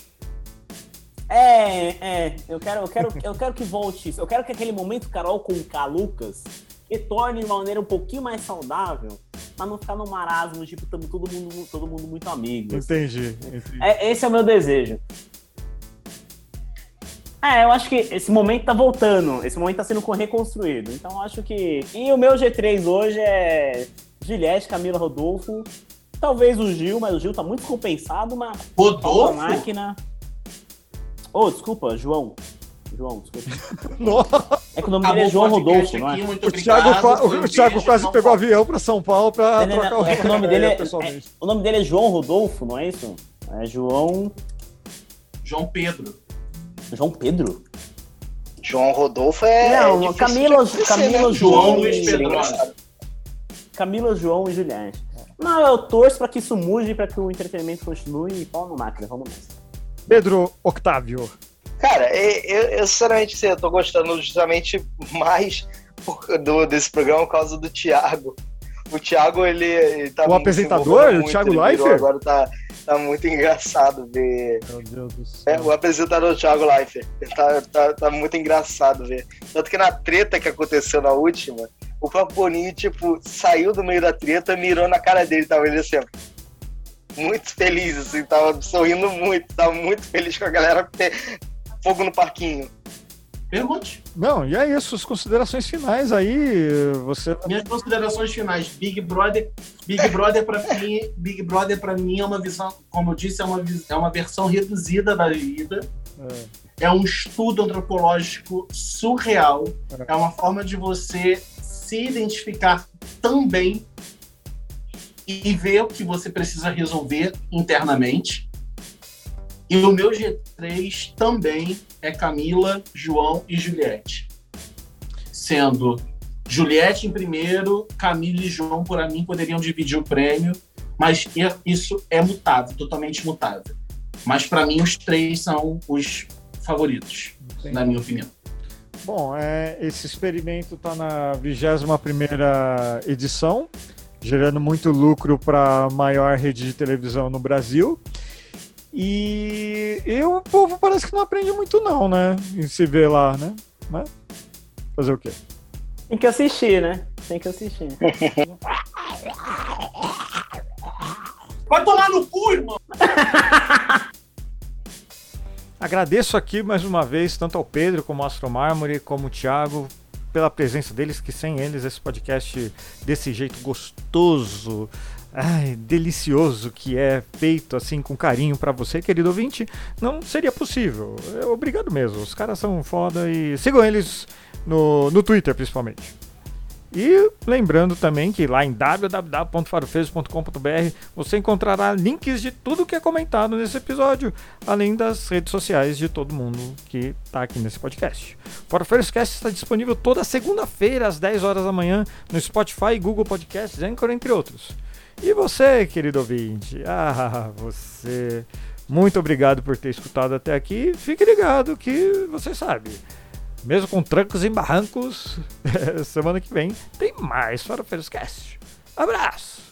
É, é. Eu quero, eu, quero, eu quero que volte isso. Eu quero que aquele momento Carol com K. Lucas retorne de uma maneira um pouquinho mais saudável, mas não ficar no marasmo, tipo, todo mundo, todo mundo muito amigo. Assim. Entendi. entendi. É, esse é o meu desejo. É, eu acho que esse momento tá voltando, esse momento tá sendo reconstruído. Então eu acho que. E o meu G3 hoje é Juliette, Camila Rodolfo. Talvez o Gil, mas o Gil tá muito compensado, mas. Rodolfo? máquina. Oh, desculpa, João. João, desculpa. É que o nome dele é João Rodolfo, não é? O Thiago, o, o Thiago quase pegou avião pra São Paulo pra não, trocar não, o é que o nome dele é, é, O nome dele é João Rodolfo, não é isso? É João. João Pedro. João Pedro? João Rodolfo é. Não, Camila, Camila né? João Luiz Pedro. Camila, João e Juliette. Não, eu torço para que isso mude, para que o entretenimento continue e pau no máquina. Vamos nessa. Pedro Octávio. Cara, eu, eu sinceramente assim, eu tô gostando justamente mais do, desse programa por causa do Thiago. O Thiago, ele, ele tá O apresentador, o Thiago Leifert? Agora tá, tá muito engraçado ver. Meu Deus do céu. É, o apresentador Thiago Leifert. Tá, tá, tá muito engraçado ver. Tanto que na treta que aconteceu na última, o próprio Boninho, tipo, saiu do meio da treta, mirou na cara dele, tava ele assim, muito feliz, assim, tava sorrindo muito, tava muito feliz com a galera fogo no parquinho. Pergunte. Não, e é isso, as considerações finais aí, você... Minhas considerações finais, Big Brother, Big Brother para mim, Big Brother para mim é uma visão, como eu disse, é uma, é uma versão reduzida da vida. É. é um estudo antropológico surreal. É. é uma forma de você se identificar também e ver o que você precisa resolver internamente. E o meu G3 também é Camila, João e Juliette. Sendo Juliette em primeiro, Camila e João, por mim, poderiam dividir o prêmio, mas isso é mutável, totalmente mutável. Mas para mim, os três são os favoritos, Entendi. na minha opinião. Bom, é, esse experimento está na 21 edição, gerando muito lucro para a maior rede de televisão no Brasil. E, e o povo parece que não aprende muito não, né? Em se ver lá, né? Mas fazer o quê? Tem que assistir, né? Tem que assistir. Vai tomar no cu, irmão! Agradeço aqui mais uma vez tanto ao Pedro como ao Astro Mármore, como o Thiago, pela presença deles, que sem eles esse podcast desse jeito gostoso ai, delicioso que é feito assim com carinho para você, querido ouvinte, não seria possível. É, obrigado mesmo. Os caras são foda e sigam eles no, no Twitter principalmente. E lembrando também que lá em www.farofeiros.com.br você encontrará links de tudo que é comentado nesse episódio, além das redes sociais de todo mundo que está aqui nesse podcast. Farofeiros Cast está disponível toda segunda-feira às 10 horas da manhã no Spotify, Google Podcasts, Anchor, entre outros. E você, querido ouvinte? Ah, você. Muito obrigado por ter escutado até aqui. Fique ligado que você sabe. Mesmo com trancos e barrancos, semana que vem tem mais Farofeiros Cast. Abraço!